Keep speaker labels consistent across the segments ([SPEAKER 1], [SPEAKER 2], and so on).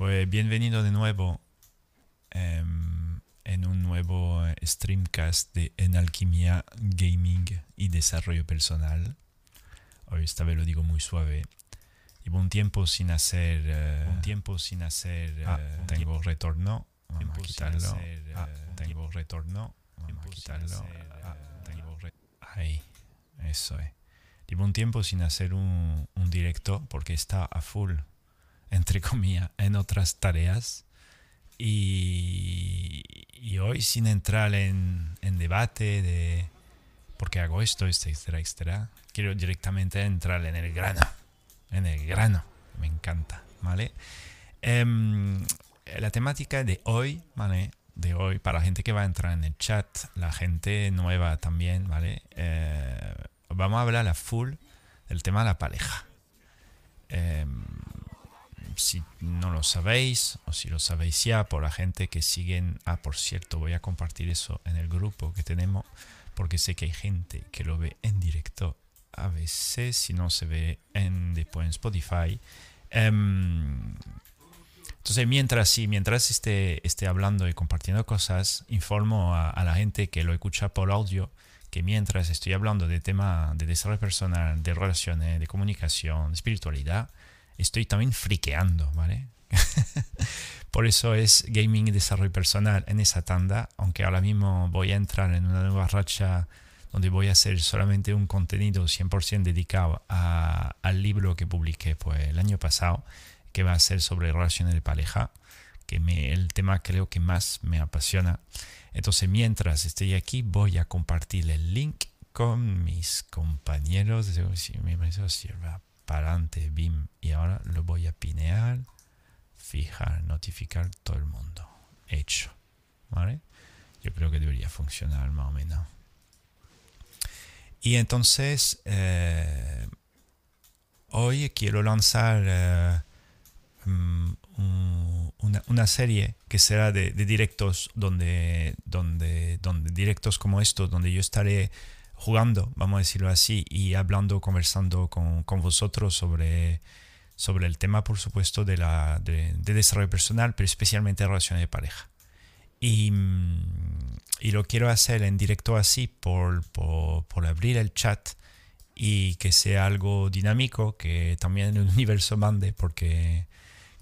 [SPEAKER 1] Pues bienvenido de nuevo em, en un nuevo eh, streamcast de En Alquimia Gaming y Desarrollo Personal. Hoy esta vez lo digo muy suave. Llevo un tiempo sin hacer... eh, un tiempo sin hacer...
[SPEAKER 2] Ah,
[SPEAKER 1] eh, tengo retorno. Vamos a quitarlo.
[SPEAKER 2] hacer,
[SPEAKER 1] Ah,
[SPEAKER 2] eh,
[SPEAKER 1] tengo retorno. Vamos a quitarlo.
[SPEAKER 2] hacer,
[SPEAKER 1] Ah,
[SPEAKER 2] eh,
[SPEAKER 1] tengo re- Ahí. Eso es. Llevo un tiempo sin hacer un, un directo porque está a full, entre comillas, en otras tareas. Y, y hoy sin entrar en, en debate de por qué hago esto, etcétera, etcétera, quiero directamente entrar en el grano. En el grano. Me encanta, ¿vale? Em, la temática de hoy, ¿vale? De hoy, para la gente que va a entrar en el chat, la gente nueva también, ¿vale? Eh, vamos a hablar a full del tema de la pareja. Em, si no lo sabéis, o si lo sabéis ya, por la gente que siguen, ah, por cierto, voy a compartir eso en el grupo que tenemos, porque sé que hay gente que lo ve en directo a veces, si no se ve en, después en Spotify. Em, entonces, mientras sí, mientras esté, esté hablando y compartiendo cosas, informo a, a la gente que lo escucha por audio que mientras estoy hablando de tema de desarrollo personal, de relaciones, de comunicación, de espiritualidad, estoy también friqueando, ¿vale? por eso es gaming y desarrollo personal en esa tanda, aunque ahora mismo voy a entrar en una nueva racha donde voy a hacer solamente un contenido 100% dedicado al libro que publiqué pues, el año pasado, que va a ser sobre relaciones de pareja, que me, el tema creo que más me apasiona. Entonces, mientras estoy aquí, voy a compartir el link con mis compañeros. Si me sirva para adelante, BIM. Y ahora lo voy a pinear, fijar, notificar todo el mundo. Hecho. ¿Vale? Yo creo que debería funcionar más o menos. Y entonces, eh, hoy quiero lanzar eh, mm, un- una, una serie que será de, de directos donde, donde, donde directos como estos, donde yo estaré jugando, vamos a decirlo así, y hablando, conversando con, con vosotros sobre, sobre el tema, por supuesto, de, la, de, de desarrollo personal, pero especialmente relaciones de pareja. Y, mm, y lo quiero hacer en directo así por, por, por abrir el chat y que sea algo dinámico, que también el universo mande, porque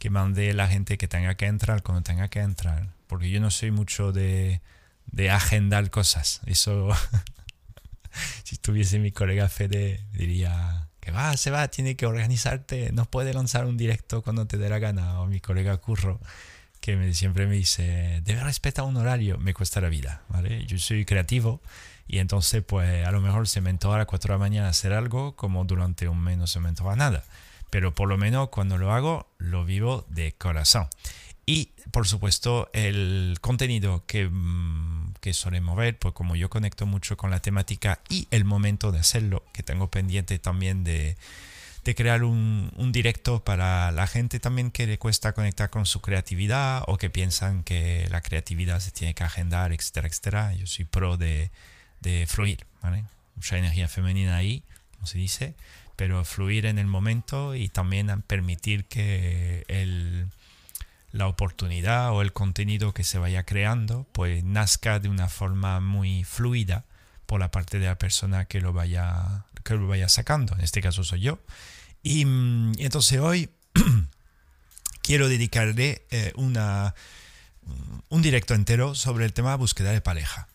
[SPEAKER 1] que mande la gente que tenga que entrar cuando tenga que entrar, porque yo no soy mucho de, de agendar cosas. Eso, si estuviese mi colega Fede, diría que va, se va, tiene que organizarte, no puede lanzar un directo cuando te dé la gana, o mi colega Curro que me- siempre me dice, debe respetar un horario, me cuesta la vida, ¿vale? Yo soy creativo y entonces pues a lo mejor se me a las 4 de la mañana hacer algo como durante un mes no se me antoja nada, pero por lo menos cuando lo hago lo vivo de corazón. Y por supuesto el contenido que, mm, que solemos ver, pues como yo conecto mucho con la temática y el momento de hacerlo, que tengo pendiente también de, de crear un, un directo para la gente también que le cuesta conectar con su creatividad o que piensan que la creatividad se tiene que agendar, etcétera, etcétera. Yo soy pro de, de fluir, ¿vale? Mucha energía femenina ahí, como se dice, pero fluir en el momento y también permitir que el, la oportunidad o el contenido que se vaya creando pues nazca de una forma muy fluida por la parte de la persona que lo vaya que lo vaya sacando. En este caso soy yo. Y, mm, entonces hoy quiero dedicarle eh, una un directo entero sobre el tema de búsqueda de pareja.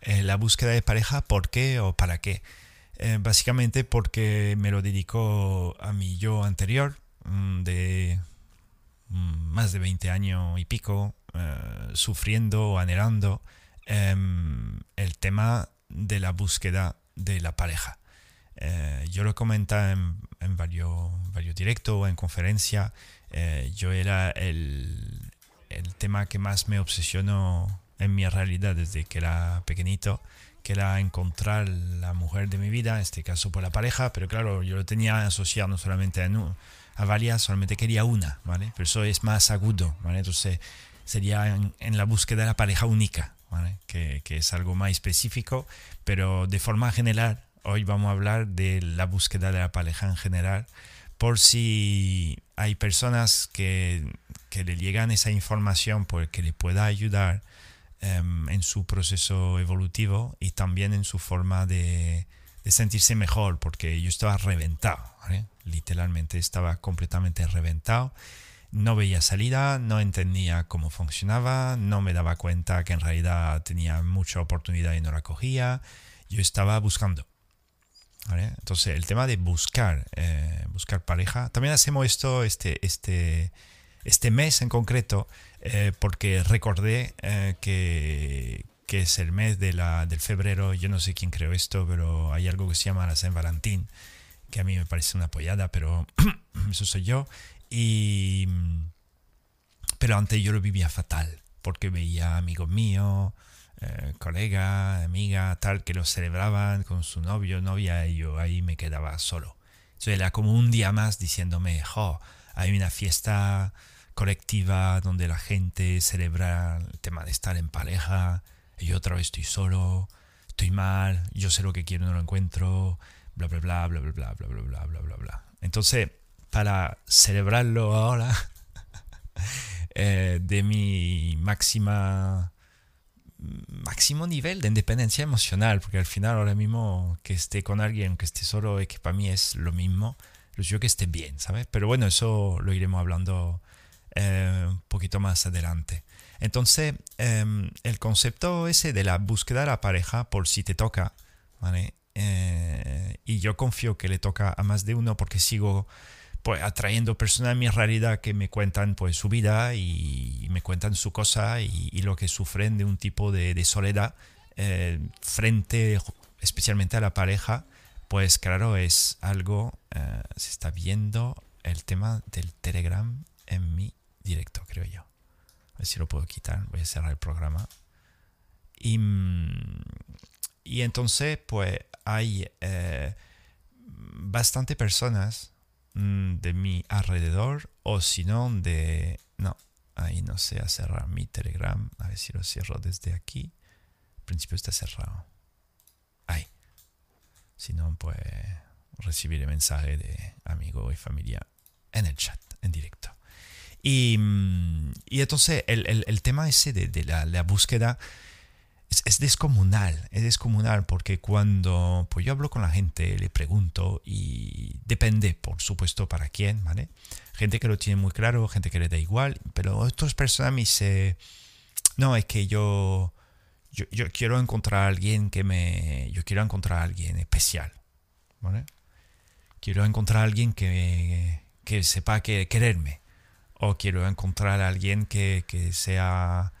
[SPEAKER 1] Eh, la búsqueda de pareja por qué o para qué Eh, básicamente porque me lo dedico a mi yo anterior mm, de mm, más de 20 años y pico, eh, sufriendo o anhelando em, el tema de la búsqueda de la pareja. Eh, yo lo comentaba en, en varios, varios directos en conferencia. eh, yo era el, el tema que más me obsesionó en mi realidad desde que era pequeñito, que era encontrar la mujer de mi vida, en este caso por la pareja, pero claro, yo lo tenía asociado no solamente a, nu- a varias, solamente quería una, ¿vale? Pero eso es más agudo, ¿vale? Entonces sería en, la búsqueda de la pareja única, ¿vale? Que, que es algo más específico, pero de forma general, hoy vamos a hablar de la búsqueda de la pareja en general, por si hay personas que, que le llegan esa información pues, que le pueda ayudar em, en su proceso evolutivo y también en su forma de, de sentirse mejor, porque yo estaba reventado, literalmente estaba completamente reventado. No veía salida, no entendía cómo funcionaba, no me daba cuenta que en realidad tenía mucha oportunidad y no la cogía. Yo estaba buscando. Entonces, el tema de buscar, eh, buscar pareja. También hacemos esto este, este, este mes en concreto, eh, porque recordé eh, que, que es el mes de la, del febrero, yo no sé quién creó esto, pero hay algo que se llama la San Valentín, que a mí me parece una apoyada, pero eso soy yo. Y, pero antes yo lo vivía fatal, porque veía amigos míos, eh, colega, amiga, tal, que lo celebraban con su novio, novia, y yo ahí me quedaba solo. Entonces era como un día más diciéndome, jo, hay una fiesta colectiva donde la gente celebra el tema de estar en pareja, y yo otra vez estoy solo, estoy mal, yo sé lo que quiero, no lo encuentro, bla, bla, bla, bla, bla, bla, bla, bla, bla, bla, bla. Entonces, para celebrarlo ahora, de mi máxima máximo nivel de independencia emocional, porque al final ahora mismo que esté con alguien, que esté solo, es que para mí es lo mismo, lo yo que esté bien, ¿sabes? Pero bueno, eso lo iremos hablando un poquito más adelante. Entonces, em, el concepto ese de la búsqueda de la pareja por si te toca, ¿vale? Eh, y yo confío que le toca a más de uno porque sigo pues atrayendo personas a mi realidad que me cuentan pues su vida y me cuentan su cosa y, lo que sufren de un tipo de, soledad eh, frente especialmente a la pareja pues claro es algo eh, se está viendo el tema del telegram en mi directo creo yo ver si lo puedo quitar. Voy a cerrar el programa. Y, mm, y entonces, pues hay eh, bastante personas mm, de mi alrededor, o si no, de... No, ahí no sé a cerrar mi Telegram. A ver si lo cierro desde aquí. Al principio está cerrado. Ahí. Si no, pues recibiré mensaje de amigo y familia en el chat, en directo. Y, y entonces el, el, tema ese de, de la, la, búsqueda es, es, descomunal, es descomunal porque cuando pues yo hablo con la gente, le pregunto y depende, por supuesto, para quién, ¿vale? Gente que lo tiene muy claro, gente que le da igual, pero otras personas me dicen, no, es que yo, yo, yo quiero encontrar a alguien que me, yo quiero encontrar a alguien especial, ¿vale? Quiero encontrar a alguien que, que sepa que quererme o quiero encontrar a alguien que, que, sea,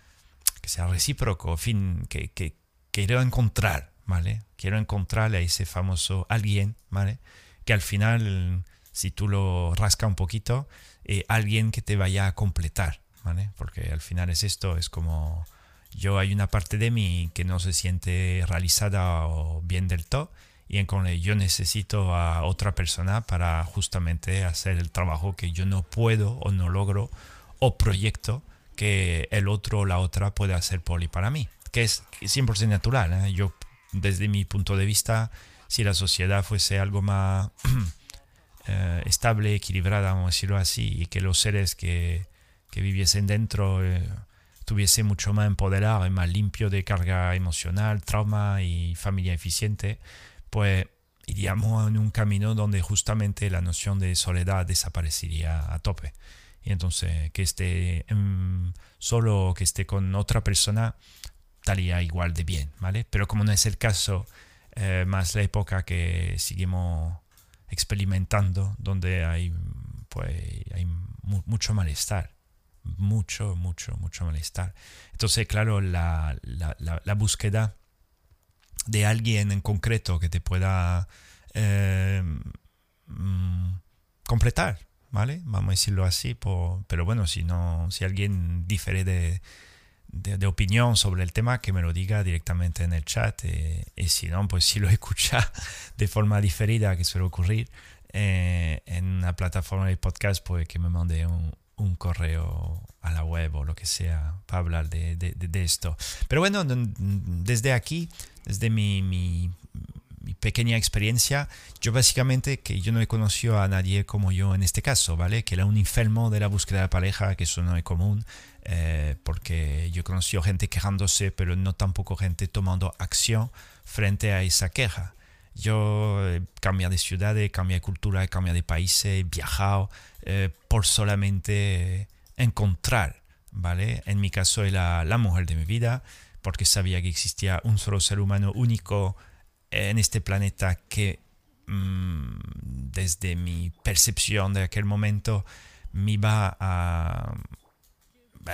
[SPEAKER 1] que sea recíproco, fin, que, que, quiero encontrar, ¿vale? Quiero encontrar a ese famoso alguien, ¿vale? Que al final, si tú lo rascas un poquito, eh, alguien que te vaya a completar, ¿vale? Porque al final es esto, es como yo hay una parte de mí que no se siente realizada o bien del todo y en con yo necesito a otra persona para justamente hacer el trabajo que yo no puedo o no logro o proyecto que el otro o la otra puede hacer por y para mí, que es 100% natural. ¿eh? Yo, desde mi punto de vista, si la sociedad fuese algo más eh, estable, equilibrada, vamos a decirlo así, y que los seres que, que viviesen dentro eh, tuviesen mucho más empoderado y más limpio de carga emocional, trauma y familia eficiente, pues iríamos en un camino donde justamente la noción de soledad desaparecería a tope. Y entonces que esté solo o que esté con otra persona estaría igual de bien, ¿vale? Pero como no es el caso, eh, más la época que seguimos experimentando, donde hay, pues, hay mucho malestar, mucho, mucho, mucho malestar. Entonces, claro, la, la, búsqueda de alguien en concreto que te pueda eh, mm, completar, ¿vale? Vamos a decirlo así, pero bueno, si no, si alguien difiere de, de, opinión sobre el tema, que me lo diga directamente en el chat. Eh, y si no, pues si lo escucha de forma diferida, que suele ocurrir, eh, en una plataforma de podcast, pues que me mande un, un correo a la web o lo que sea para hablar de, de, de esto. Pero bueno, desde aquí, desde mi, mi, pequeña experiencia, yo básicamente que yo no he conocido a nadie como yo en este caso, ¿vale? Que era un enfermo de la búsqueda de pareja, que eso no es común, eh, porque yo he conocido gente quejándose, pero no tampoco gente tomando acción frente a esa queja. Yo he cambiado de ciudad, he cambiado de cultura, he cambiado de país, he viajado eh, por solamente encontrar, ¿vale? En mi caso era la mujer de mi vida, porque sabía que existía un solo ser humano único en este planeta que mm, desde mi percepción de aquel momento me iba a...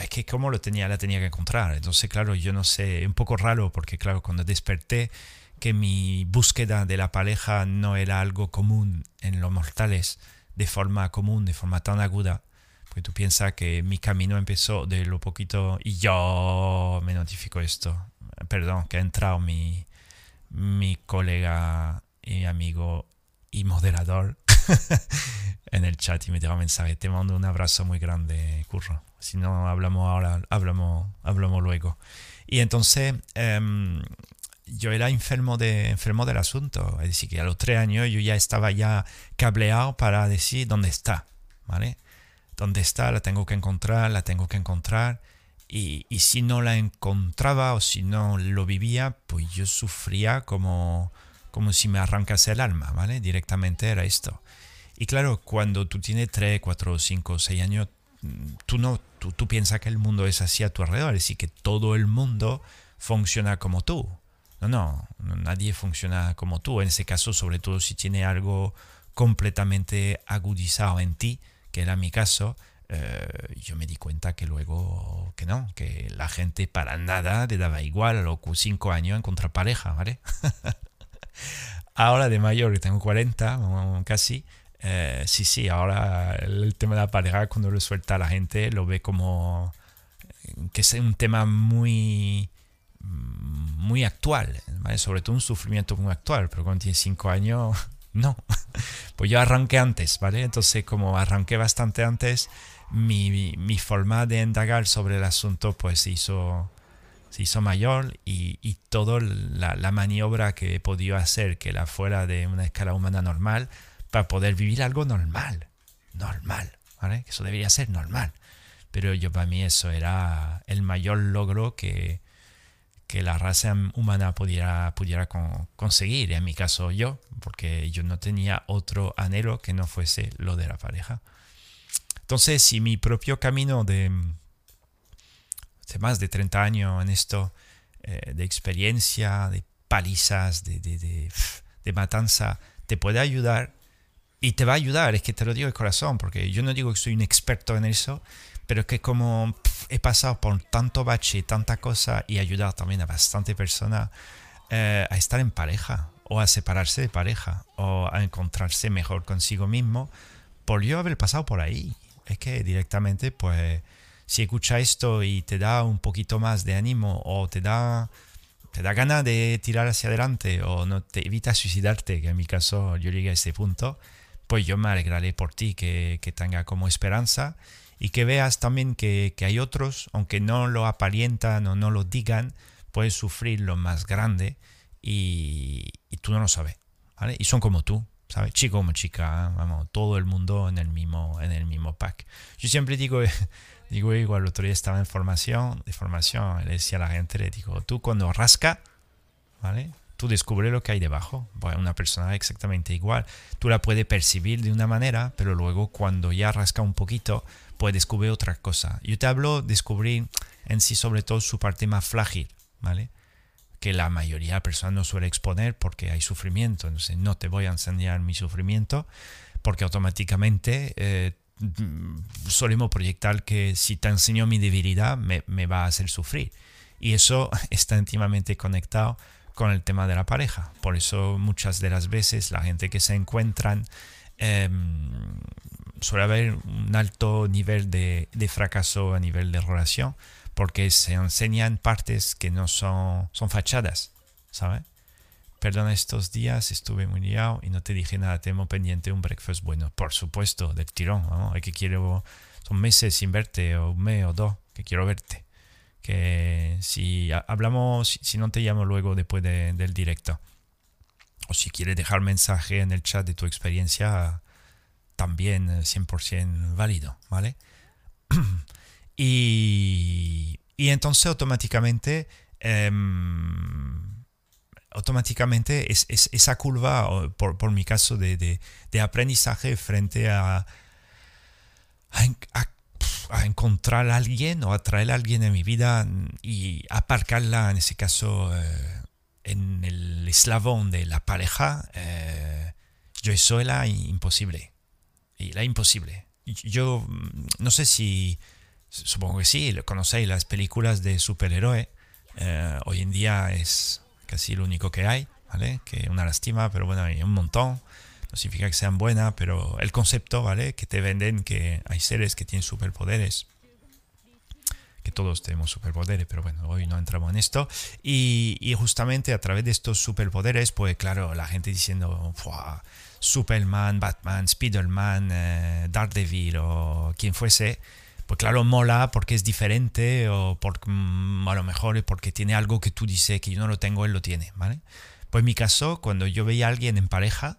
[SPEAKER 1] Es que como lo tenía, la tenía que encontrar. Entonces, claro, yo no sé, un poco raro porque, claro, cuando desperté que mi búsqueda de la pareja no era algo común en los mortales, de forma común, de forma tan aguda, porque tú piensas que mi camino empezó de lo poquito y yo me notifico esto. Perdón, que ha entrado mi, mi colega y amigo y moderador en el chat y me dio un mensaje. Te mando un abrazo muy grande, Curro. Si no hablamos ahora, hablamos, hablamos luego. Y entonces em, yo era enfermo, de, enfermo del asunto. Es decir, que a los tres años yo ya estaba ya cableado para decir dónde está. ¿Vale? ¿Dónde está? La tengo que encontrar, la tengo que encontrar. Y, si no la encontraba o si no lo vivía, pues yo sufría como, como si me arrancase el alma, ¿vale? Directamente era esto. Y claro, cuando tú tienes 3, 4, 5, 6 años, tú no tú, tú piensas que el mundo es así a tu alrededor, es decir, que todo el mundo funciona como tú. No, no, nadie funciona como tú. En ese caso, sobre todo si tiene algo completamente agudizado en ti, que era mi caso, eh, yo me di cuenta que luego que no, que la gente para nada le daba igual a los 5 años encontrar pareja, ¿vale? ahora de mayor, que tengo 40 casi, eh, sí, sí, ahora el tema de la pareja cuando lo suelta a la gente lo ve como que es un tema muy muy actual, sobre todo un sufrimiento muy actual, pero cuando tienes 5 años, no. Pues yo arranqué antes, ¿vale? Entonces como arranqué bastante antes, mi, mi, forma de indagar sobre el asunto pues hizo, se hizo mayor y, y toda la, la, maniobra que he podido hacer que la fuera de una escala humana normal para poder vivir algo normal, normal, ¿vale? Eso debería ser normal. Pero yo para mí eso era el mayor logro que, que la raza humana pudiera, pudiera conseguir, en mi caso yo, porque yo no tenía otro anhelo que no fuese lo de la pareja. Entonces, si mi propio camino de, de más de 30 años en esto, eh, de experiencia, de palizas, de, de, de, matanza, te puede ayudar y te va a ayudar, es que te lo digo de corazón, porque yo no digo que soy un experto en eso, pero que como he pasado por tanto bache, tanta cosa y ayudar también a bastante personas eh, a estar en pareja o a separarse de pareja o a encontrarse mejor consigo mismo por yo haber pasado por ahí es que directamente, pues, si escucha esto y te da un poquito más de ánimo o te da, te da ganas de tirar hacia adelante o no te evita suicidarte, que en mi caso yo llegué a ese punto, pues yo me alegraré por ti, que, que tenga como esperanza y que veas también que, que, hay otros, aunque no lo aparentan o no lo digan, puedes sufrir lo más grande y, y tú no lo sabes, ¿vale? Y son como tú, ¿sabes? Chico como chica, vamos, todo el mundo en el mismo, en el mismo pack. Yo siempre digo, digo igual, el otro día estaba en formación, de formación, le decía a la gente, le digo, tú cuando rasca, ¿vale? Tú descubres lo que hay debajo. Bueno, una persona exactamente igual. Tú la puedes percibir de una manera, pero luego cuando ya rasca un poquito, puedes descubrir otra cosa. Yo te hablo de descubrir en sí sobre todo su parte más frágil, ¿vale? Que la mayoría de personas no suele exponer porque hay sufrimiento. Entonces no te voy a enseñar mi sufrimiento porque automáticamente eh, solemos proyectar que si te enseño mi debilidad me, me, va a hacer sufrir. Y eso está íntimamente conectado con el tema de la pareja. Por eso muchas de las veces la gente que se encuentran eh, suele haber un alto nivel de, de fracaso a nivel de relación porque se enseñan partes que no son, son fachadas, ¿sabes? Perdona, estos días estuve muy liado y no te dije nada, tengo pendiente un breakfast bueno, por supuesto, del tirón, ¿no? Hay que quiero, son meses sin verte, o un mes o dos, que quiero verte. Que si hablamos, si no te llamo luego después del directo. o si quieres dejar mensaje en el chat de tu experiencia, también 100% válido, ¿vale? y, y, entonces automáticamente, em, automáticamente es, esa curva, por, por mi caso, de, de, aprendizaje frente a, a, encontrar a alguien o atraer a alguien en mi vida y aparcarla, en ese caso, eh, en el eslabón de la pareja, eh, yo era imposible. Era imposible. Yo no sé si, supongo que sí, conocéis las películas de superhéroe. Eh, hoy en día es casi lo único que hay, ¿vale? Que una lástima, pero bueno, hay un montón. No significa que sean buenas, pero el concepto, ¿vale? Que te venden que hay seres que tienen superpoderes todos tenemos superpoderes, pero bueno, hoy no entramos en esto. Y, justamente a través de estos superpoderes, pues claro, la gente diciendo, Superman, Batman, Spiderman, eh, Daredevil o quien fuese, pues claro, mola porque es diferente o por, mm, a lo mejor porque tiene algo que tú dices que yo no lo tengo, él lo tiene, ¿vale? Pues en mi caso, cuando yo veía a alguien en pareja,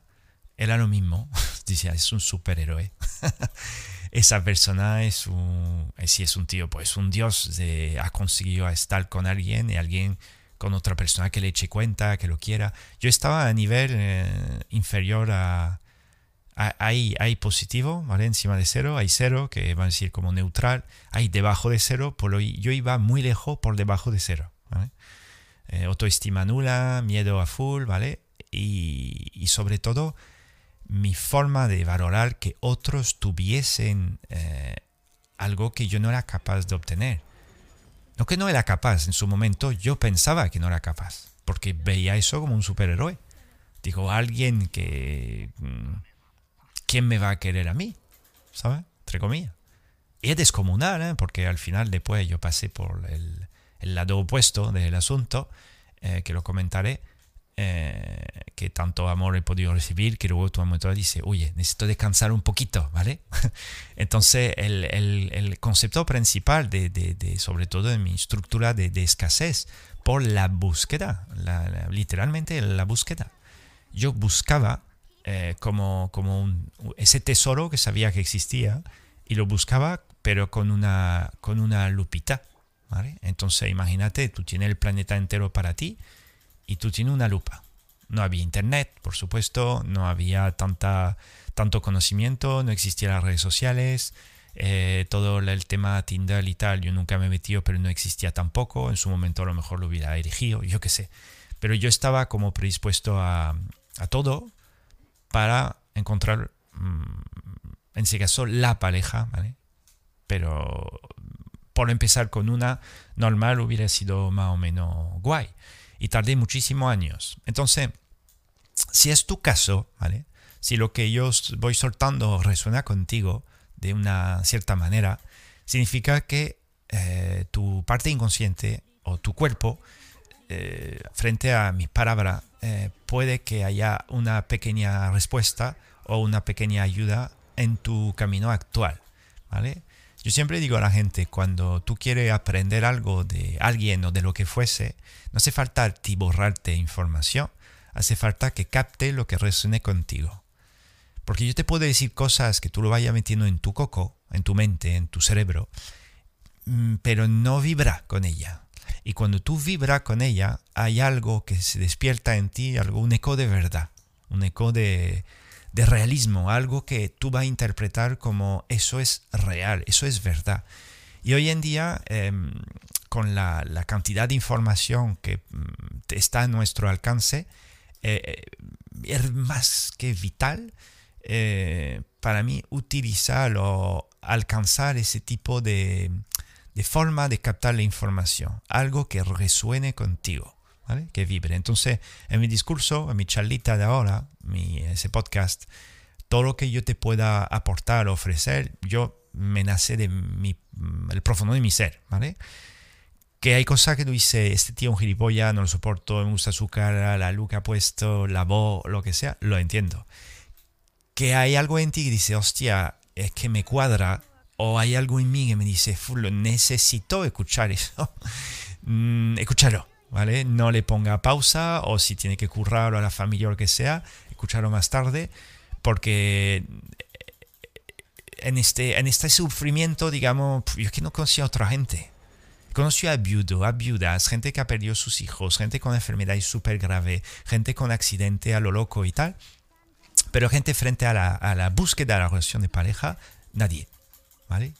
[SPEAKER 1] era lo mismo. Decía, es un superhéroe. esa persona es un, eh, si es un tío, pues un dios, ha conseguido estar con alguien y alguien con otra persona que le eche cuenta, que lo quiera. Yo estaba a nivel eh, inferior a, hay, hay positivo, ¿vale? Encima de cero, hay cero, que va a decir como neutral, hay debajo de cero, por lo, yo iba muy lejos por debajo de cero. Eh, autoestima nula, miedo a full, ¿vale? Y, sobre todo, mi forma de valorar que otros tuviesen eh, algo que yo no era capaz de obtener. No que no era capaz, en su momento yo pensaba que no era capaz, porque veía eso como un superhéroe. Digo, alguien que... ¿Quién me va a querer a mí? ¿Sabes? Entre comillas. Y es descomunal, ¿eh? porque al final después yo pasé por el, lado opuesto del asunto, eh, que lo comentaré, eh, que tanto amor he podido recibir, que luego tu momento dice, oye, necesito descansar un poquito, ¿vale? Entonces, el, el, el, concepto principal, de, de, de, sobre todo en mi estructura de, escasez, por la búsqueda, literalmente la búsqueda. Yo buscaba eh, como, como un, ese tesoro que sabía que existía y lo buscaba, pero con una, con una lupita, ¿vale? Entonces, imagínate, tú tienes el planeta entero para ti, y tú tienes una lupa. No había internet, por supuesto, no había tanta, tanto conocimiento, no existían las redes sociales, eh, todo el tema Tinder y tal, yo nunca me he metido, pero no existía tampoco. En su momento a lo mejor lo hubiera erigido, yo qué sé. Pero yo estaba como predispuesto a, a todo para encontrar, mm, en ese caso, la pareja, ¿vale? Pero por empezar con una normal hubiera sido más o menos guay y tardé muchísimos años. Entonces, si es tu caso, ¿vale? Si lo que yo voy soltando resuena contigo de una cierta manera, significa que eh, tu parte inconsciente o tu cuerpo, eh, frente a mis palabras, eh, puede que haya una pequeña respuesta o una pequeña ayuda en tu camino actual, ¿vale? Yo siempre digo a la gente, cuando tú quieres aprender algo de alguien o de lo que fuese, no hace falta borrarte información, hace falta que capte lo que resuene contigo. Porque yo te puedo decir cosas que tú lo vayas metiendo en tu coco, en tu mente, en tu cerebro, mm, pero no vibra con ella. Y cuando tú vibras con ella, hay algo que se despierta en ti, algo, un eco de verdad, un eco de, de realismo, algo que tú vas a interpretar como eso es real, eso es verdad. Y hoy en día, em, con la, cantidad de información que mm, está a nuestro alcance, eh, eh, es más que vital eh, para mí utilizar o alcanzar ese tipo de, de forma de captar la información, algo que resuene contigo que vibre. Entonces, en mi discurso, en mi charlita de ahora, mi, ese podcast, todo lo que yo te pueda aportar, ofrecer, yo me nace de mi, el profundo de mi ser, ¿vale? Que hay cosas que tú dices, este tío es un gilipollas, no lo soporto, me gusta su cara, la luz que ha puesto, la voz, lo que sea, lo entiendo. Que hay algo en ti que dice, hostia, es que me cuadra, o hay algo en mí que me dice, necesito escuchar eso, mm, escúchalo ¿vale? No le ponga pausa o si tiene que currar a la familia o lo que sea, escucharlo más tarde, porque en este, en este sufrimiento, digamos, yo que no conozco a otra gente. Conocí a viudo, a viudas, gente que ha perdido sus hijos, gente con enfermedades súper grave, gente con accidente a lo loco y tal. Pero gente frente a la, a la búsqueda de la relación de pareja, nadie.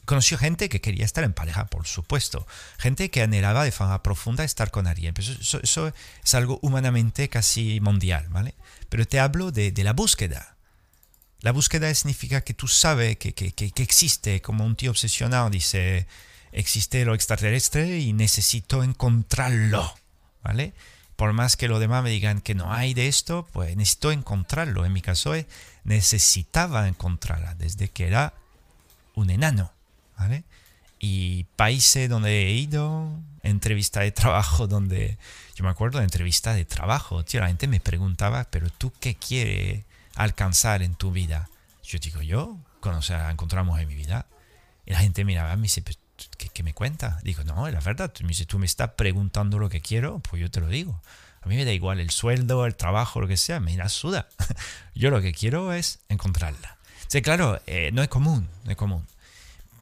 [SPEAKER 1] Conoció gente que quería estar en pareja, por supuesto. Gente que anhelaba de forma profunda estar con alguien. eso, eso, es algo humanamente casi mundial, ¿vale? Pero te hablo de, la búsqueda. La búsqueda significa que tú sabes que, que, que, existe, como un tío obsesionado dice, existe lo extraterrestre y necesito encontrarlo, ¿vale? Por más que los demás me digan que no hay de esto, pues necesito encontrarlo. En mi caso, necesitaba encontrarla desde que era un enano, ¿vale? Y países donde he ido, entrevista de trabajo donde, yo me acuerdo de entrevista de trabajo, tío, la gente me preguntaba, pero tú qué quieres alcanzar en tu vida? Yo digo, yo, conocer, a encontrar en mi vida. Y la gente miraba y me dice, ¿qué, ¿qué, me cuenta? Digo, no, es la verdad, si tú me estás preguntando lo que quiero, pues yo te lo digo. A mí me da igual el sueldo, el trabajo, lo que sea, me da suda. yo lo que quiero es encontrarla. Sí, claro, eh, no es común, no es común.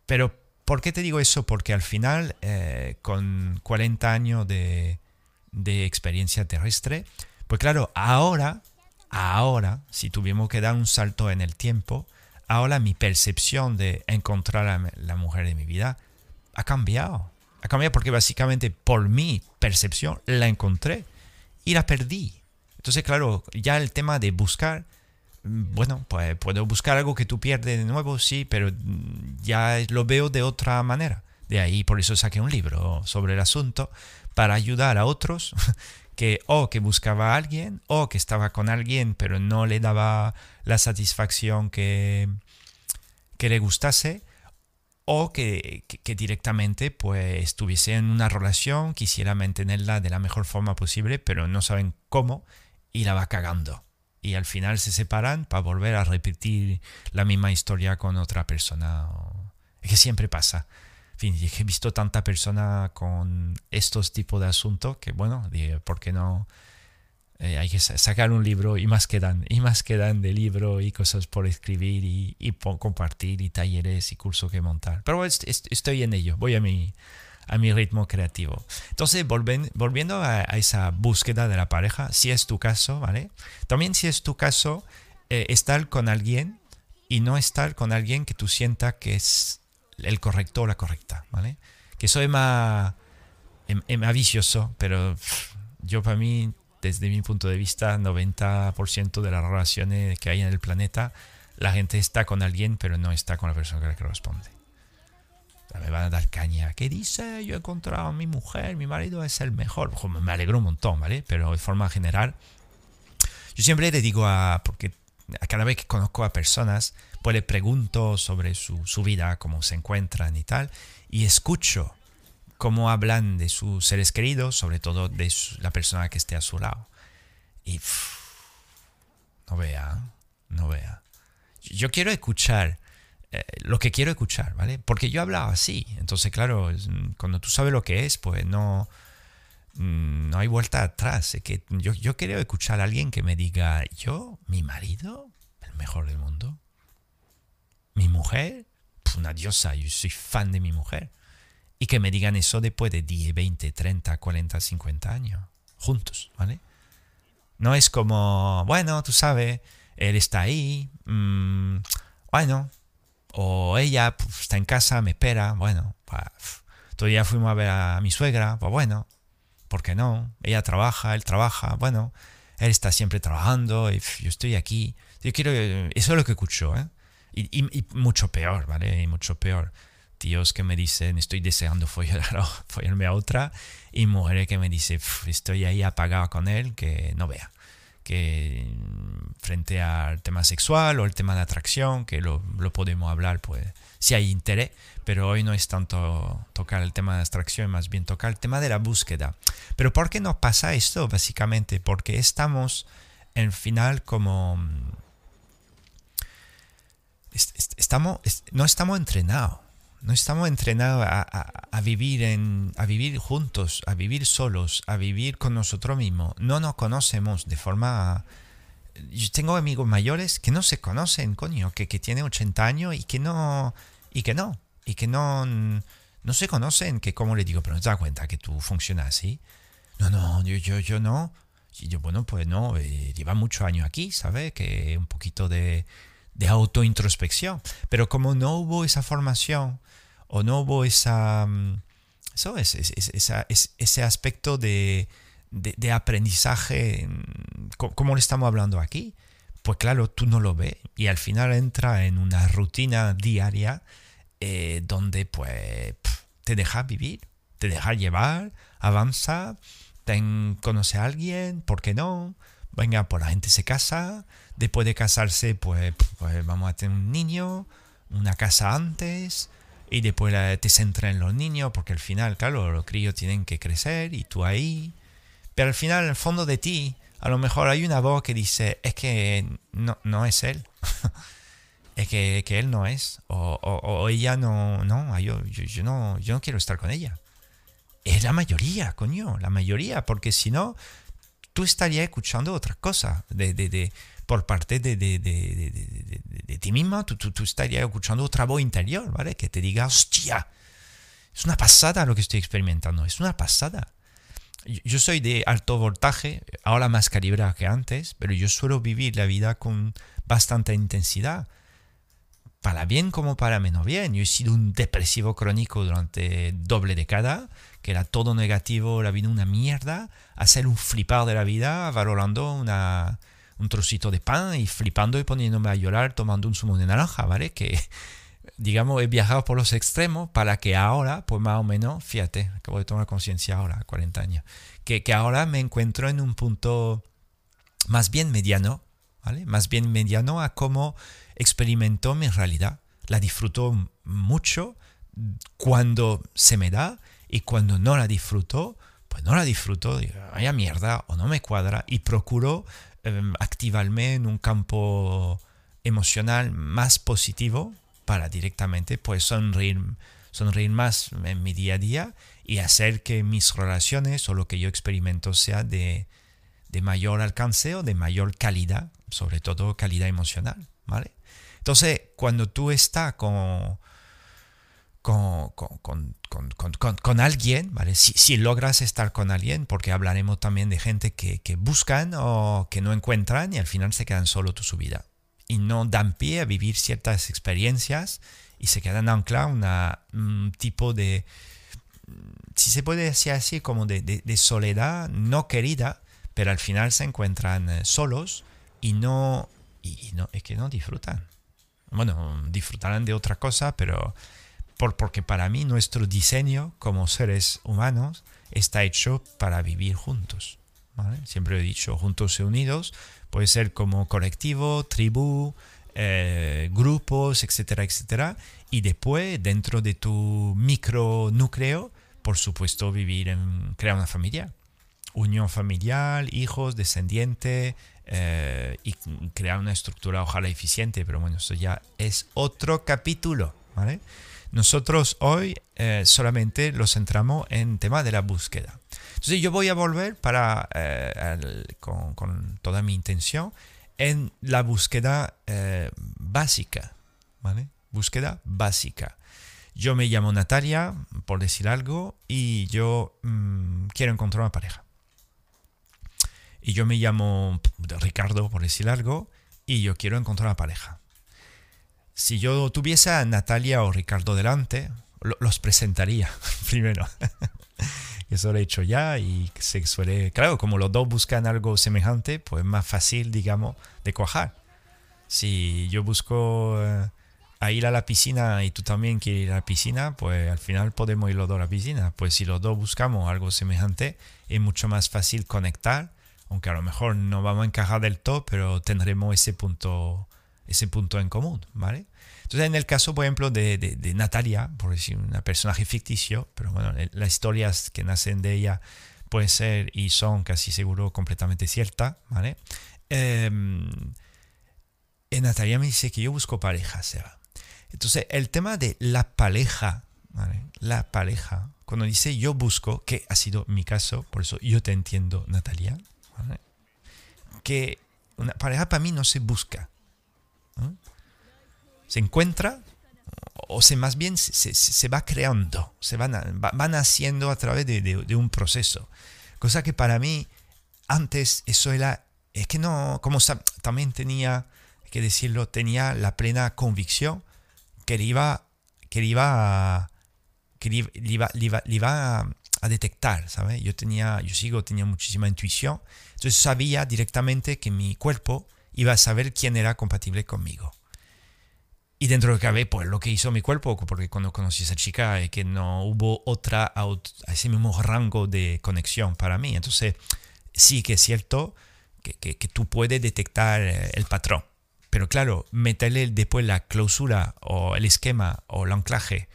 [SPEAKER 1] Pero, ¿por qué te digo eso? Porque al final, eh, con 40 años de, de, experiencia terrestre, pues claro, ahora, ahora, si tuvimos que dar un salto en el tiempo, ahora mi percepción de encontrar a la mujer de mi vida ha cambiado. Ha cambiado porque básicamente por mi percepción la encontré y la perdí. Entonces, claro, ya el tema de buscar bueno, pues puedo buscar algo que tú pierdes de nuevo, sí, pero ya lo veo de otra manera. De ahí por eso saqué un libro sobre el asunto para ayudar a otros que o que buscaba a alguien o que estaba con alguien pero no le daba la satisfacción que, que le gustase o que, que, directamente pues estuviese en una relación, quisiera mantenerla de la mejor forma posible pero no saben cómo y la va cagando y al final se separan para volver a repetir la misma historia con otra persona. Es que siempre pasa. En fin, he visto tanta persona con estos tipos de asuntos que, bueno, ¿por qué no? Eh, hay que sacar un libro y más quedan, y más quedan de libro y cosas por escribir y, y por compartir y talleres y cursos que montar. Pero estoy en ello, voy a mi, a mi ritmo creativo. Entonces, volviendo a, esa búsqueda de la pareja, si es tu caso, ¿vale? También si es tu caso, eh, estar con alguien y no estar con alguien que tú sientas que es el correcto o la correcta, ¿vale? Que soy más, em, em, más vicioso, pero yo para mí, desde mi punto de vista, 90% de las relaciones que hay en el planeta, la gente está con alguien, pero no está con la persona que le corresponde me van a dar caña. ¿Qué dice? Yo he encontrado a mi mujer, mi marido es el mejor. me alegro un montón, ¿vale? Pero de forma general, yo siempre le digo a, porque a cada vez que conozco a personas, pues le pregunto sobre su, su vida, cómo se encuentran y tal, y escucho cómo hablan de sus seres queridos, sobre todo de la persona que esté a su lado. Y no vea, no vea. Yo quiero escuchar eh, lo que quiero escuchar, ¿vale? Porque yo hablaba así. Entonces, claro, cuando tú sabes lo que es, pues no, mm, no hay vuelta atrás. Que yo, yo quiero escuchar a alguien que me diga, yo, mi marido, el mejor del mundo. Mi mujer, una diosa, yo soy fan de mi mujer. Y que me digan eso después de 10, 20, 30, 40, 50 años, juntos, ¿vale? No es como, bueno, tú sabes, él está ahí, mmm, bueno, o ella pues, está en casa, me espera, bueno, pues, todavía fuimos a ver a mi suegra, pues bueno, ¿por qué no? Ella trabaja, él trabaja, bueno, él está siempre trabajando y yo estoy aquí. Yo quiero, eso es lo que escucho, ¿eh? Y, mucho peor, ¿vale? Y mucho peor. Tíos que me dicen, estoy deseando follarme a otra, y mujeres que me dicen, estoy ahí apagado con él, que no vea que frente al tema sexual o el tema de atracción, que lo, lo, podemos hablar, pues si hay interés, pero hoy no es tanto tocar el tema de atracción, más bien tocar el tema de la búsqueda. Pero ¿por qué nos pasa esto? Básicamente porque estamos en final como... Estamos, no estamos entrenados, No estamos entrenados a, vivir en, a vivir juntos, a vivir solos, a vivir con nosotros mismos. No nos conocemos de forma... Yo tengo amigos mayores que no se conocen, coño, que, que tienen 80 años y que no... Y que no. Y que no, no se conocen, que como le digo, pero no te das cuenta que tú funcionas así. No, no, yo, yo, yo no. Y yo, bueno, pues no, eh, lleva muchos años aquí, ¿sabes? Que un poquito de, de autointrospección. Pero como no hubo esa formación o no hubo esa, mm, eso es, ese aspecto de, de, aprendizaje, mm, como le estamos hablando aquí, pues claro, tú no lo ves y al final entra en una rutina diaria eh, donde pues te deja vivir, te deja llevar, avanza, te conoce a alguien, ¿por qué no? Venga, pues la gente se casa, después de casarse pues, pues vamos a tener un niño, una casa antes, y después te centras en los niños, porque al final, claro, los críos tienen que crecer y tú ahí. Pero al final, en el fondo de ti, a lo mejor hay una voz que dice, es que no, no es él. es que, que, él no es. O, o, ella no, no, yo, yo, no, yo no quiero estar con ella. Es la mayoría, coño, la mayoría, porque si no, tú estarías escuchando otra cosa de, de, de por parte de, de ti misma, tú, tú, tú, estarías escuchando otra voz interior, ¿vale? Que te diga, hostia, es una pasada lo que estoy experimentando, es una pasada. Yo soy de alto voltaje, ahora más calibrado que antes, pero yo suelo vivir la vida con bastante intensidad para bien como para menos bien. Yo he sido un depresivo crónico durante doble década, que era todo negativo, la vida una mierda, hacer un flipar de la vida, valorando una, un trocito de pan y flipando y poniéndome a llorar tomando un zumo de naranja, ¿vale? Que, digamos, he viajado por los extremos para que ahora, pues más o menos, fíjate, acabo de tomar conciencia ahora, 40 años, que, que ahora me encuentro en un punto más bien mediano, ¿vale? Más bien mediano a cómo experimento mi realidad. La disfruto mucho cuando se me da y cuando no la disfruto, pues no la disfruto, vaya mierda o no me cuadra y procuro em, activarme en un campo emocional más positivo para directamente pues sonreír, sonreír más en mi día a día y hacer que mis relaciones o lo que yo experimento sea de, de mayor alcance o de mayor calidad, sobre todo calidad emocional, ¿vale? Entonces, cuando tú estás con, con, con, alguien, ¿vale? Si, logras estar con alguien, porque hablaremos también de gente que, buscan o que no encuentran y al final se quedan solo toda su vida. Y no dan pie a vivir ciertas experiencias y se quedan anclados a un tipo de, si se puede decir así, como de, de, soledad no querida, pero al final se encuentran eh, solos y no, y no, es que no disfrutan bueno, disfrutarán de otra cosa, pero por, porque para mí nuestro diseño como seres humanos está hecho para vivir juntos. Siempre he dicho, juntos y unidos, puede ser como colectivo, tribu, eh, grupos, etcétera, etcétera. Y después, dentro de tu micro núcleo, por supuesto, vivir en, crear una familia. Unión familiar, hijos, descendientes, eh, y crear una estructura ojalá eficiente, pero bueno, eso ya es otro capítulo, ¿vale? Nosotros hoy eh, solamente lo centramos en tema de la búsqueda. Entonces yo voy a volver para, eh, con, toda mi intención en la búsqueda básica, ¿vale? Búsqueda básica. Yo me llamo Natalia, por decir algo, y yo mm, quiero encontrar una pareja y yo me llamo Ricardo, por decir algo, y yo quiero encontrar una pareja. Si yo tuviese a Natalia o Ricardo delante, los presentaría primero. Eso lo he hecho ya y se suele, claro, como los dos buscan algo semejante, pues es más fácil, digamos, de cuajar. Si yo busco eh, a ir a la piscina y tú también quieres ir a la piscina, pues al final podemos ir los dos a la piscina. Pues si los dos buscamos algo semejante, es mucho más fácil conectar aunque a lo mejor no vamos a encajar del todo, pero tendremos ese punto, ese punto en común, ¿vale? Entonces, en el caso, por ejemplo, de, de, Natalia, por decir una personaje ficticio, pero bueno, las historias que nacen de ella pueden ser y son casi seguro completamente ciertas, ¿vale? Eh, Natalia me dice que yo busco pareja, Seba. Entonces, el tema de la pareja, la pareja, cuando dice yo busco, que ha sido mi caso, por eso yo te entiendo, Natalia, que una pareja para mí no se busca. Se encuentra, o se más bien se, se, va creando, se van, van haciendo a través de, de, un proceso. Cosa que para mí, antes eso era, es que no, como también tenía, hay que decirlo, tenía la plena convicción que iba, que iba que le iba, iba, a, detectar, ¿sabes? Yo tenía, yo sigo, tenía muchísima intuición, entonces sabía directamente que mi cuerpo iba a saber quién era compatible conmigo. Y dentro de cabe, pues lo que hizo mi cuerpo, porque cuando conocí a esa chica es que no hubo otra, ese mismo rango de conexión para mí. Entonces, sí que es cierto que, que, que tú puedes detectar eh, el patrón. Pero claro, meterle después la clausura o el esquema o el anclaje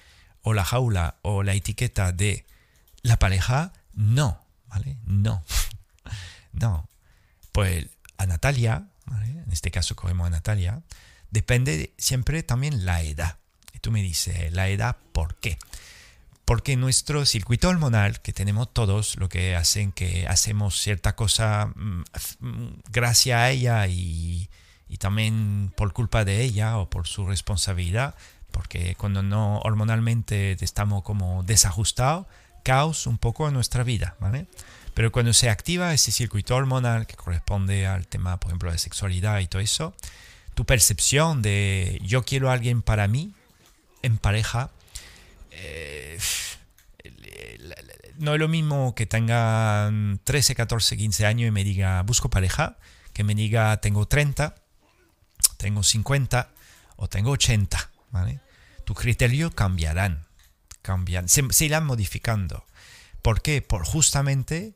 [SPEAKER 1] o la jaula o la etiqueta de la pareja, no, ¿vale? No, no. Pues a Natalia, en este caso cogemos a Natalia, depende siempre también la edad. Y tú me dices, ¿la edad por qué? Porque nuestro circuito hormonal que tenemos todos, lo que hacen que hacemos cierta cosa mm, gracias a ella y, y también por culpa de ella o por su responsabilidad, porque cuando no hormonalmente estamos como desajustados, caos un poco en nuestra vida, ¿vale? Pero cuando se activa ese circuito hormonal que corresponde al tema, por ejemplo, de sexualidad y todo eso, tu percepción de yo quiero a alguien para mí, en pareja, eh, no es lo mismo que tenga 13, 14, 15 años y me diga busco pareja, que me diga tengo 30, tengo 50 o tengo 80. ¿vale? Tus criterios cambiarán, cambian, se, irán modificando. ¿Por qué? Por justamente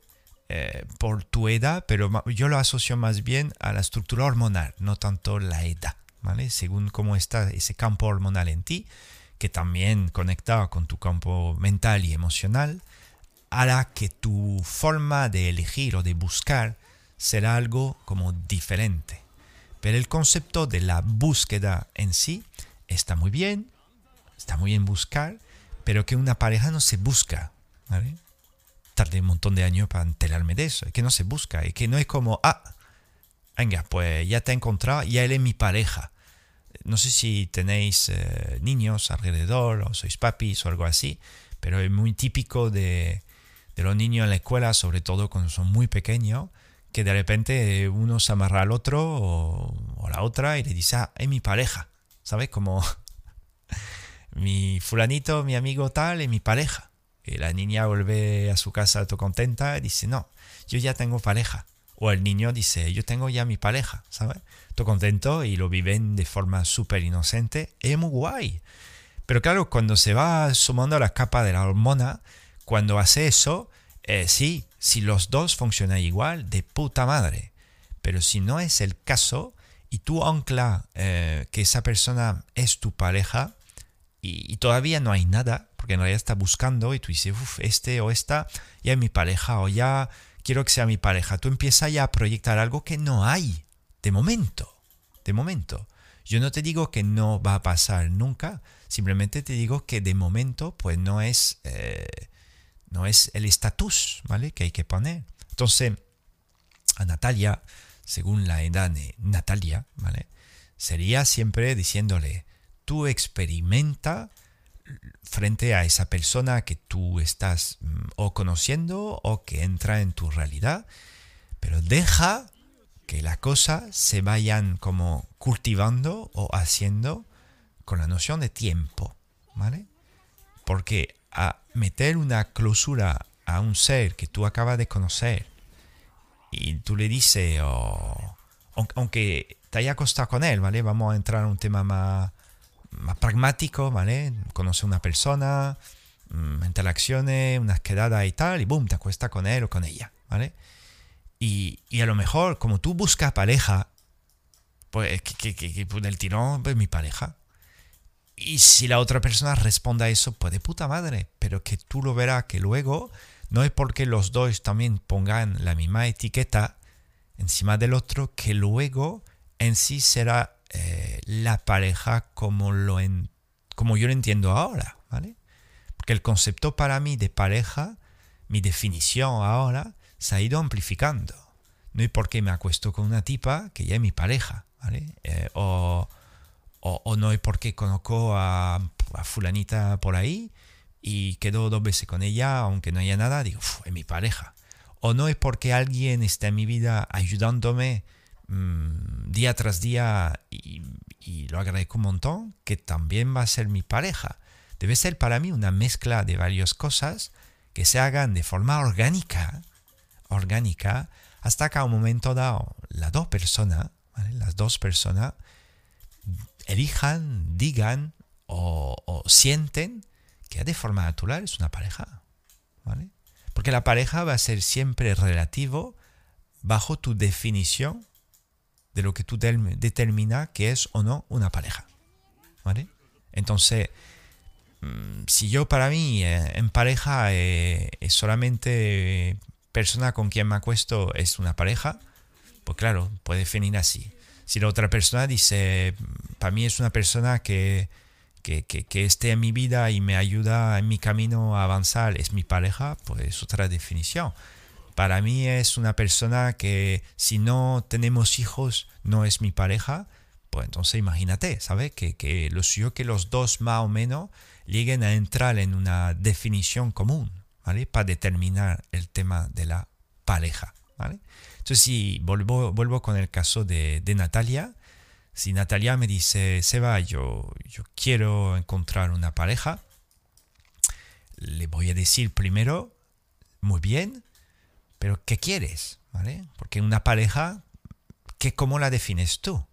[SPEAKER 1] eh, por tu edad, pero yo lo asocio más bien a la estructura hormonal, no tanto la edad, ¿vale? Según cómo está ese campo hormonal en ti, que también conecta con tu campo mental y emocional, hará que tu forma de elegir o de buscar será algo como diferente. Pero el concepto de la búsqueda en sí está muy bien, está muy bien buscar, pero que una pareja no se busca, ¿vale? Tardé un montón de años para enterarme de eso, es que no se busca, es que no es como, ah, venga, pues ya te he encontrado, ya él es mi pareja. No sé si tenéis eh, niños alrededor o sois papis o algo así, pero es muy típico de, de los niños en la escuela, sobre todo cuando son muy pequeños, que de repente uno se amarra al otro o, o la otra y le dice, ah, es mi pareja. ¿sabes? Como mi fulanito, mi amigo tal, y mi pareja. Y la niña vuelve a su casa contenta y dice, no, yo ya tengo pareja. O el niño dice, yo tengo ya mi pareja, ¿sabes? Todo contento y lo viven de forma súper inocente. Es muy guay. Pero claro, cuando se va sumando la capa de la hormona, cuando hace eso, eh, sí, si los dos funcionan igual, de puta madre. Pero si no es el caso, y tú ancla eh, que esa persona es tu pareja y, todavía no hay nada, porque en realidad está buscando y tú dices, uff, este o esta ya es mi pareja o ya quiero que sea mi pareja. Tú empiezas ya a proyectar algo que no hay de momento, de momento. Yo no te digo que no va a pasar nunca, simplemente te digo que de momento pues no es, eh, no es el estatus, ¿vale? Que hay que poner. Entonces, a Natalia según la edad de Natalia, ¿vale? Sería siempre diciéndole, tú experimenta frente a esa persona que tú estás mm, o conociendo o que entra en tu realidad, pero deja que la cosa se vayan como cultivando o haciendo con la noción de tiempo, ¿vale? Porque a meter una clausura a un ser que tú acabas de conocer y tú le dices, aunque te haya costado con él, ¿vale? Vamos a entrar en un tema más, más pragmático, ¿vale? Conoce una persona, mm, interacciones, unas quedadas y tal, y boom, te acuestas con él o con ella, ¿vale? Y, y a lo mejor, como tú buscas pareja, pues que, que, que, pues, el tirón, pues mi pareja. Y si la otra persona responde a eso, pues de puta madre, pero que tú lo verás que luego no es porque los dos también pongan la misma etiqueta encima del otro que luego en sí será eh, la pareja como lo como yo lo entiendo ahora, ¿vale? Porque el concepto para mí de pareja, mi definición ahora, se ha ido amplificando. No hay por qué me acuesto con una tipa que ya es mi pareja, ¿vale? Eh, o, no hay por qué conozco a, a, fulanita por ahí y quedo dos veces con ella, aunque no haya nada, digo, es mi pareja. O no es porque alguien está en mi vida ayudándome mm, día tras día y, lo agradezco un montón, que también va a ser mi pareja. Debe ser para mí una mezcla de varias cosas que se hagan de forma orgánica, orgánica, hasta que a un momento dado las dos personas, las dos personas elijan, digan o, sienten que de forma natural es una pareja. Porque la pareja va a ser siempre relativo bajo tu definición de lo que tú determina que es o no una pareja. ¿Vale? Entonces, mm, si yo para mí eh, en pareja eh, es solamente persona con quien me acuesto es una pareja, pues claro, puede definir así. Si la otra persona dice, para mí es una persona que, que, que, esté en mi vida y me ayuda en mi camino a avanzar, es mi pareja, pues es otra definición para mí es una persona que si no tenemos hijos no es mi pareja, pues entonces imagínate, ¿sabes? Que, que lo suyo que los dos más o menos lleguen a entrar en una definición común, ¿vale? Para determinar el tema de la pareja, ¿vale? Entonces si vuelvo, vuelvo con el caso de, de Natalia, si Natalia me dice, Seba, yo, yo quiero encontrar una pareja, le voy a decir primero, muy bien, pero ¿qué quieres? ¿Vale? Porque una pareja, ¿qué, ¿cómo la defines tú?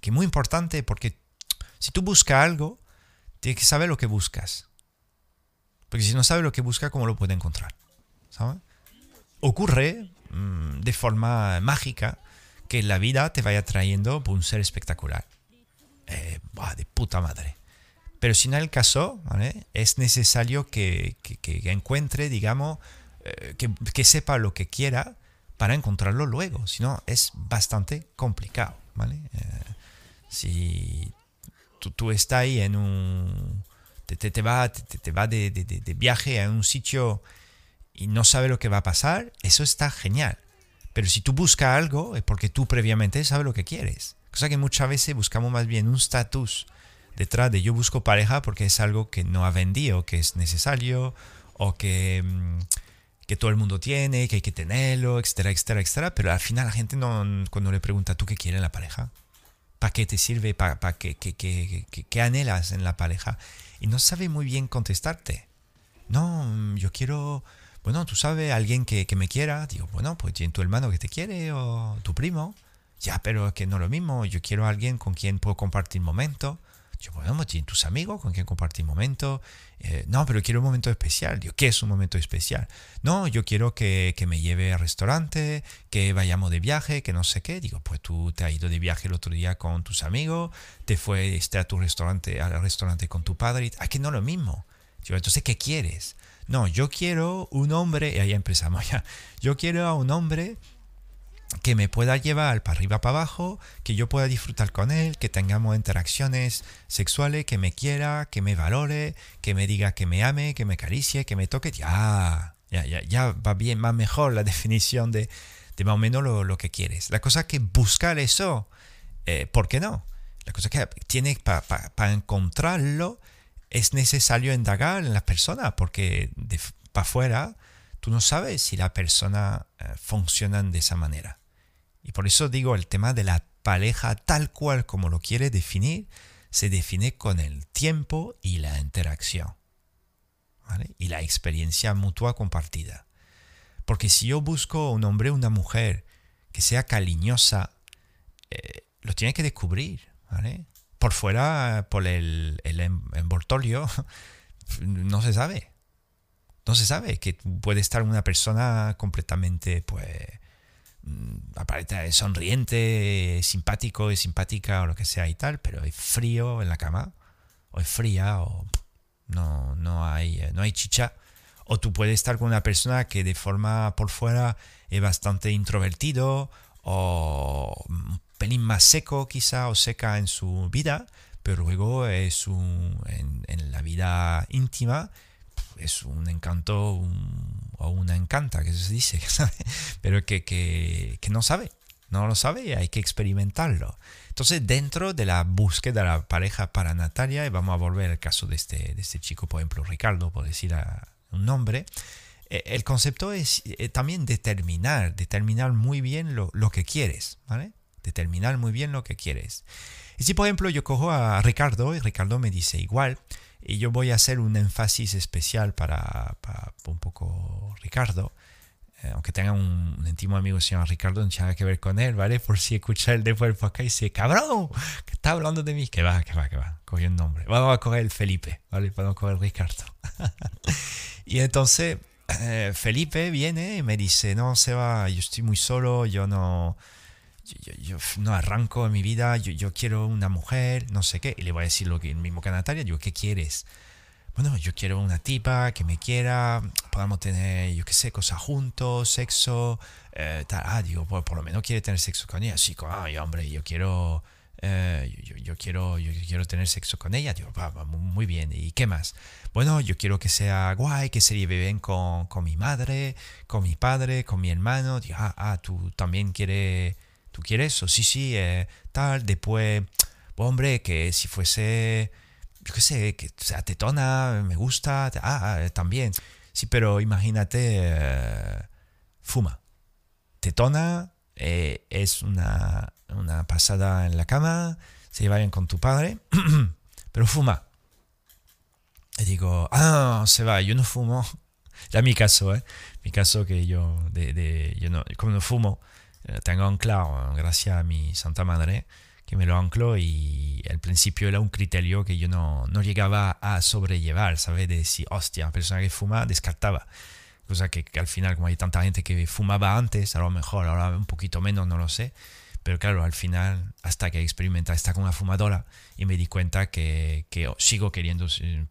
[SPEAKER 1] Que es muy importante porque si tú buscas algo, tienes que saber lo que buscas. Porque si no sabes lo que buscas, ¿cómo lo puedes encontrar? ¿Sabes? Ocurre mm, de forma mágica que la vida te vaya trayendo un ser espectacular. Eh, de puta madre. Pero si no es el caso, es necesario que encuentre, digamos, eh, que, sepa lo que quiera para encontrarlo luego. Si no, es bastante complicado. ¿vale? Eh, si tú, estás ahí en un. te, te, te va, te, va de, de, de, viaje a un sitio y no sabe lo que va a pasar, eso está genial. Pero si tú buscas algo es porque tú previamente sabes lo que quieres. Cosa que muchas veces buscamos más bien un status detrás de yo busco pareja porque es algo que no ha vendido, que es necesario o que. Que todo el mundo tiene, que hay que tenerlo, etcétera, etcétera, etcétera, pero al final la gente no, cuando le pregunta, ¿tú qué quieres en la pareja? ¿Para qué te sirve? ¿Para, para qué, qué, qué, qué, anhelas en la pareja? Y no sabe muy bien contestarte. No, yo quiero, bueno, tú sabes, alguien que, que me quiera. Digo, bueno, pues tiene tu hermano que te quiere o tu primo. Ya, pero es que no lo mismo. Yo quiero alguien con quien puedo compartir momentos yo, bueno, ¿tienes tus amigos con quien compartir momentos? Eh, no, pero quiero un momento especial. Digo, ¿qué es un momento especial? No, yo quiero que, que, me lleve al restaurante, que vayamos de viaje, que no sé qué. Digo, pues tú te has ido de viaje el otro día con tus amigos, te fue este, a tu restaurante, al restaurante con tu padre. Ah, que no lo mismo. Digo, entonces, ¿qué quieres? No, yo quiero un hombre, y ahí empezamos ya. Yo quiero a un hombre que me pueda llevar para arriba, para abajo, que yo pueda disfrutar con él, que tengamos interacciones sexuales, que me quiera, que me valore, que me diga que me ame, que me acaricie, que me toque. Ya, ya, ya, ya va bien, va mejor la definición de, de más o menos lo, que quieres. La cosa que buscar eso, eh, ¿por qué no? La cosa que tiene para encontrarlo es necesario indagar en las personas, porque para afuera tú no sabes si la persona eh, funciona de esa manera. Y por eso digo, el tema de la pareja tal cual como lo quiere definir, se define con el tiempo y la interacción. Y la experiencia mutua compartida. Porque si yo busco un hombre o una mujer que sea cariñosa, eh, lo tiene que descubrir. Por fuera, por el, el envoltorio, no se sabe. No se sabe que puede estar una persona completamente, pues, Mm, aparece sonriente, simpático y simpática o lo que sea y tal, pero hay frío en la cama, o es fría, o no, no, hay, eh, no hay chicha. O tú puedes estar con una persona que de forma por fuera es bastante introvertido, o un pelín más seco quizá, o seca en su vida, pero luego es un, en, la vida íntima es un encanto o una encanta, que se dice, pero que, que, que, no sabe, no lo sabe hay que experimentarlo. Entonces, dentro de la búsqueda de la pareja para Natalia, y vamos a volver al caso de este, de este chico, por ejemplo, Ricardo, por decir un nombre, eh, el concepto es eh, también determinar, determinar muy bien lo, lo que quieres, ¿vale? Determinar muy bien lo que quieres. Y si por ejemplo yo cojo a Ricardo y Ricardo me dice igual, y yo voy a hacer un énfasis especial para, para un poco Ricardo, eh, aunque tenga un, íntimo amigo que se llama Ricardo, no tiene nada que ver con él, ¿vale? Por si escucha el después del podcast y dice, cabrón, que está hablando de mí, que va, que va, que va, cogió el nombre. Vamos a coger el Felipe, ¿vale? Vamos a coger Ricardo. y entonces eh, Felipe viene y me dice, no, Seba, yo estoy muy solo, yo no yo, no arranco en mi vida, yo, yo, quiero una mujer, no sé qué. Y le voy a decir lo que el mismo que Natalia, digo, ¿qué quieres? Bueno, yo quiero una tipa que me quiera, podamos tener, yo qué sé, cosas juntos, sexo. Eh, Ah, digo, por, por, lo menos quiere tener sexo con ella. Sí, ay, hombre, yo quiero... Eh, yo, yo, quiero, yo quiero tener sexo con ella. Digo, va, va, muy bien. ¿Y qué más? Bueno, yo quiero que sea guay, que se lleve bien con, con mi madre, con mi padre, con mi hermano. Digo, ah, ah tú también quieres ¿tú quieres eso? Sí, sí, eh, tal. Después, hombre, que si fuese, yo qué sé, que sea tetona, me gusta, ah, ah, también. Sí, pero imagínate, eh, fuma. Tetona eh, es una, una pasada en la cama, se lleva bien con tu padre, pero fuma. Y digo, ah, se va, yo no fumo. Ya mi caso, ¿eh? Mi caso que yo, de, de, yo no, como no fumo, eh, tengo anclado, gracias a mi Santa Madre, que me lo ancló y al principio era un criterio que yo no, no llegaba a sobrellevar, ¿sabes? De decir, hostia, persona que fuma, descartaba. Cosa que, que, al final, como hay tanta gente que fumaba antes, a lo mejor, ahora un poquito menos, no lo sé. Pero claro, al final, hasta que experimenté estar con una fumadora y me di cuenta que, que sigo queriendo,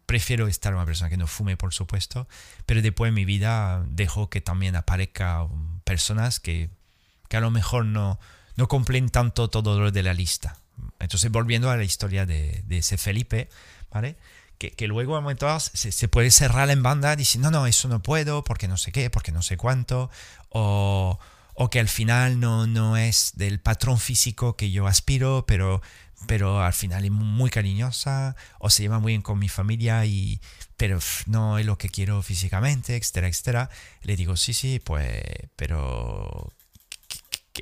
[SPEAKER 1] prefiero estar una persona que no fume, por supuesto, pero después en mi vida dejo que también aparezca personas que que a lo mejor no, no cumplen tanto todo lo de la lista. Entonces, volviendo a la historia de, ese Felipe, ¿vale? Que, que luego a momento se, se, puede cerrar en banda diciendo, no, no, eso no puedo, porque no sé qué, porque no sé cuánto, o, o que al final no, no es del patrón físico que yo aspiro, pero, pero al final es muy cariñosa, o se lleva muy bien con mi familia, y, pero no es lo que quiero físicamente, etcétera, etcétera. Le digo, sí, sí, pues, pero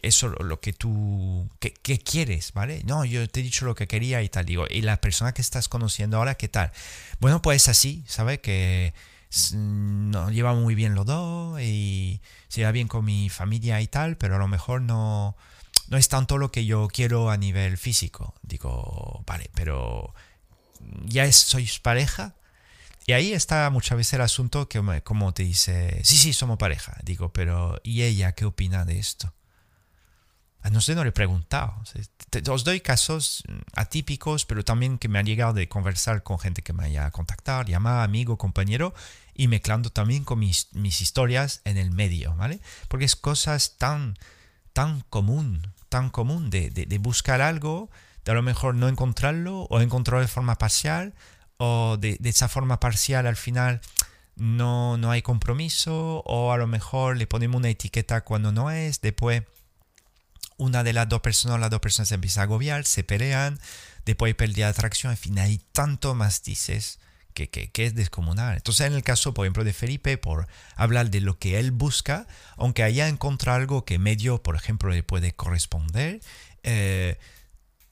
[SPEAKER 1] eso lo que tú que, quieres, ¿vale? No, yo te he dicho lo que quería y tal, digo, y la persona que estás conociendo ahora, ¿qué tal? Bueno, pues así, ¿sabes? Que no lleva muy bien los dos y se lleva bien con mi familia y tal, pero a lo mejor no, no es tanto lo que yo quiero a nivel físico. Digo, vale, pero ya es, sois pareja. Y ahí está muchas veces el asunto que como te dice, sí, sí, somos pareja. Digo, pero ¿y ella qué opina de esto? No sé, no le he preguntado. Os doy casos mm, atípicos, pero también que me han llegado de conversar con gente que me haya contactado, llamar amigo, compañero, y mezclando también con mis, mis historias en el medio, ¿vale? Porque es cosas tan, tan común, tan común de, de, buscar algo, de a lo mejor no encontrarlo, o encontrarlo de forma parcial, o de, de esa forma parcial al final no, no hay compromiso, o a lo mejor le ponemos una etiqueta cuando no es, después una de las dos personas, las dos personas se empiezan a agobiar, se pelean, después pérdida de atracción, en fin, hay tanto más dices que, que, que, es descomunal. Entonces, en el caso, por ejemplo, de Felipe, por hablar de lo que él busca, aunque haya encontrado algo que medio, por ejemplo, le puede corresponder, eh,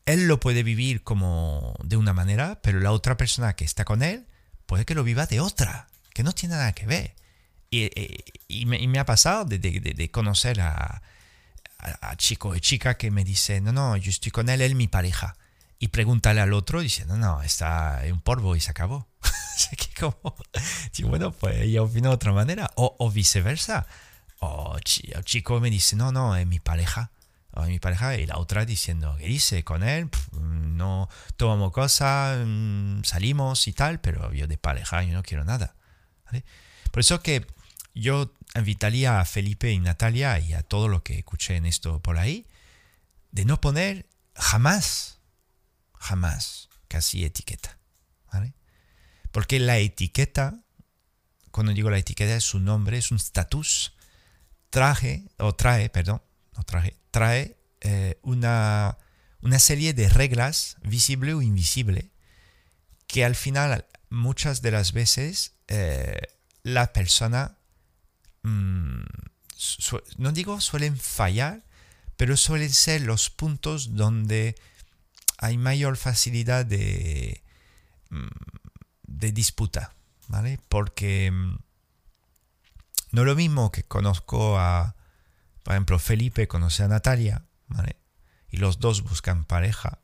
[SPEAKER 1] él lo puede vivir como de una manera, pero la otra persona que está con él puede que lo viva de otra, que no tiene nada que ver. Y, eh, y, me, y me, ha pasado de, de, de conocer a, a, chico y chica que me dice, no, no, yo estoy con él, él mi pareja. Y pregúntale al otro, dice, no, no, está en polvo y se acabó. Así que como, bueno, pues ella opina de otra manera. O, o viceversa. O el chico me dice, no, no, es mi pareja. O mi pareja. Y la otra diciendo, ¿qué dice? Con él, no tomamos cosas, mm, salimos y tal, pero yo de pareja yo no quiero nada. Por eso que yo invitaría a Felipe y Natalia y a todo lo que escuché en esto por ahí, de no poner jamás, jamás casi etiqueta. Porque la etiqueta, cuando digo la etiqueta es su nombre, es un status, traje, o trae, perdón, no traje, trae eh, una, una serie de reglas, visible o invisible, que al final muchas de las veces eh, la persona, mm, no digo suelen fallar, pero suelen ser los puntos donde hay mayor facilidad de, mm, de disputa, ¿vale? Porque mm, no es lo mismo que conozco a, por ejemplo, Felipe conoce a Natalia, ¿vale? Y los dos buscan pareja.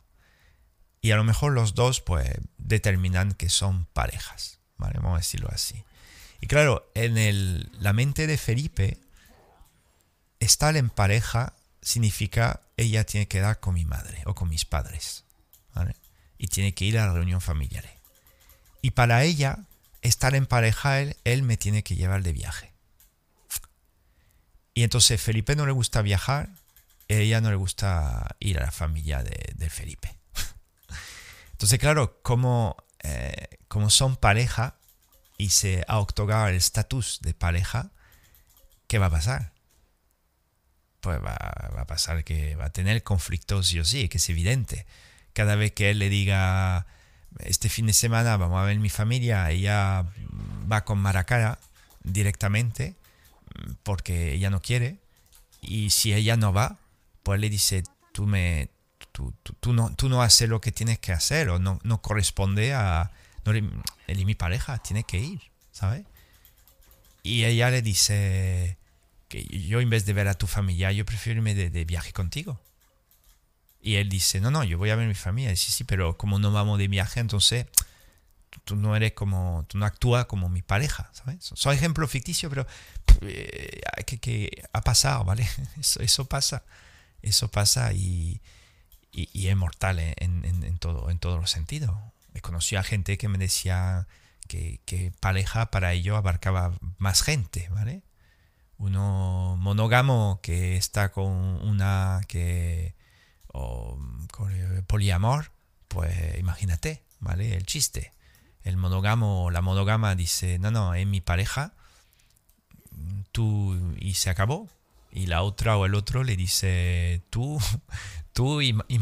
[SPEAKER 1] Y a lo mejor los dos, pues, determinan que son parejas, ¿vale? Vamos a decirlo así. Y claro, en el, la mente de Felipe, estar en pareja significa ella tiene que dar con mi madre o con mis padres. Y tiene que ir a la reunión familiar. Y para ella, estar en pareja, él, él me tiene que llevar de viaje. Y entonces Felipe no le gusta viajar, ella no le gusta ir a la familia de, Felipe. Entonces, claro, como, eh, como son pareja y se ha otorgado el estatus de pareja, ¿qué va a pasar? pues va, a pasar que va a tener conflictos sí o sí, que es evidente. Cada vez que él le diga, este fin de semana vamos a ver mi familia, ella va con Maracara directamente, porque ella no quiere, y si ella no va, pues le dice, tú, no, tú no haces lo que tienes que hacer, o no corresponde a... No, él y mi pareja, tiene que ir, ¿sabes? Y ella le dice, yo en vez de ver a tu familia, yo prefiero irme de, viaje contigo. Y él dice, no, no, yo voy a ver a mi familia. Y dice, sí, pero como no vamos de viaje, entonces tú, no eres como, tú no actúas como mi pareja, ¿sabes? Son ejemplos ficticios, pero eh, que, ha pasado, ¿vale? Eso, pasa, eso pasa y, es mortal en, todo, en todos los sentidos. He conocido a gente que me decía que, pareja para ello abarcaba más gente, ¿vale? uno monógamo que está con una que o con poliamor, pues imagínate, ¿vale? El chiste. El monógamo, la monógama dice, no, no, es mi pareja, tú y se acabó. Y la otra o el otro le dice, tú, tú y, y.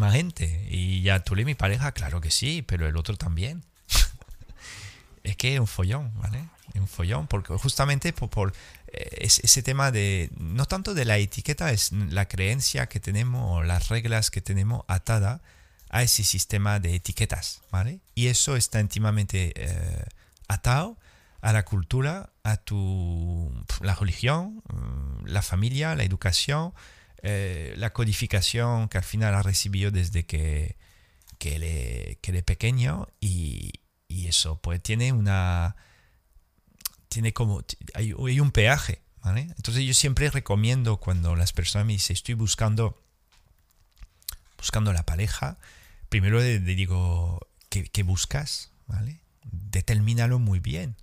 [SPEAKER 1] Y ya tú eres mi pareja, claro que sí, pero el otro también. es que es un follón, ¿vale? Un follón, porque justamente por, por eh, es ese tema de, no tanto de la etiqueta, es la creencia que tenemos o las reglas que tenemos atada a ese sistema de etiquetas, ¿vale? Y eso está íntimamente eh, atado a la cultura, a tu, la religión, mm, la familia, la educación, eh, la codificación que al final ha recibido desde que, que, él, que pequeño y, y eso pues tiene una tiene como, hay, un peaje, ¿vale? Entonces yo siempre recomiendo cuando las personas me dicen estoy buscando, buscando la pareja, primero le, digo, ¿qué, buscas? ¿Vale? Determínalo muy bien,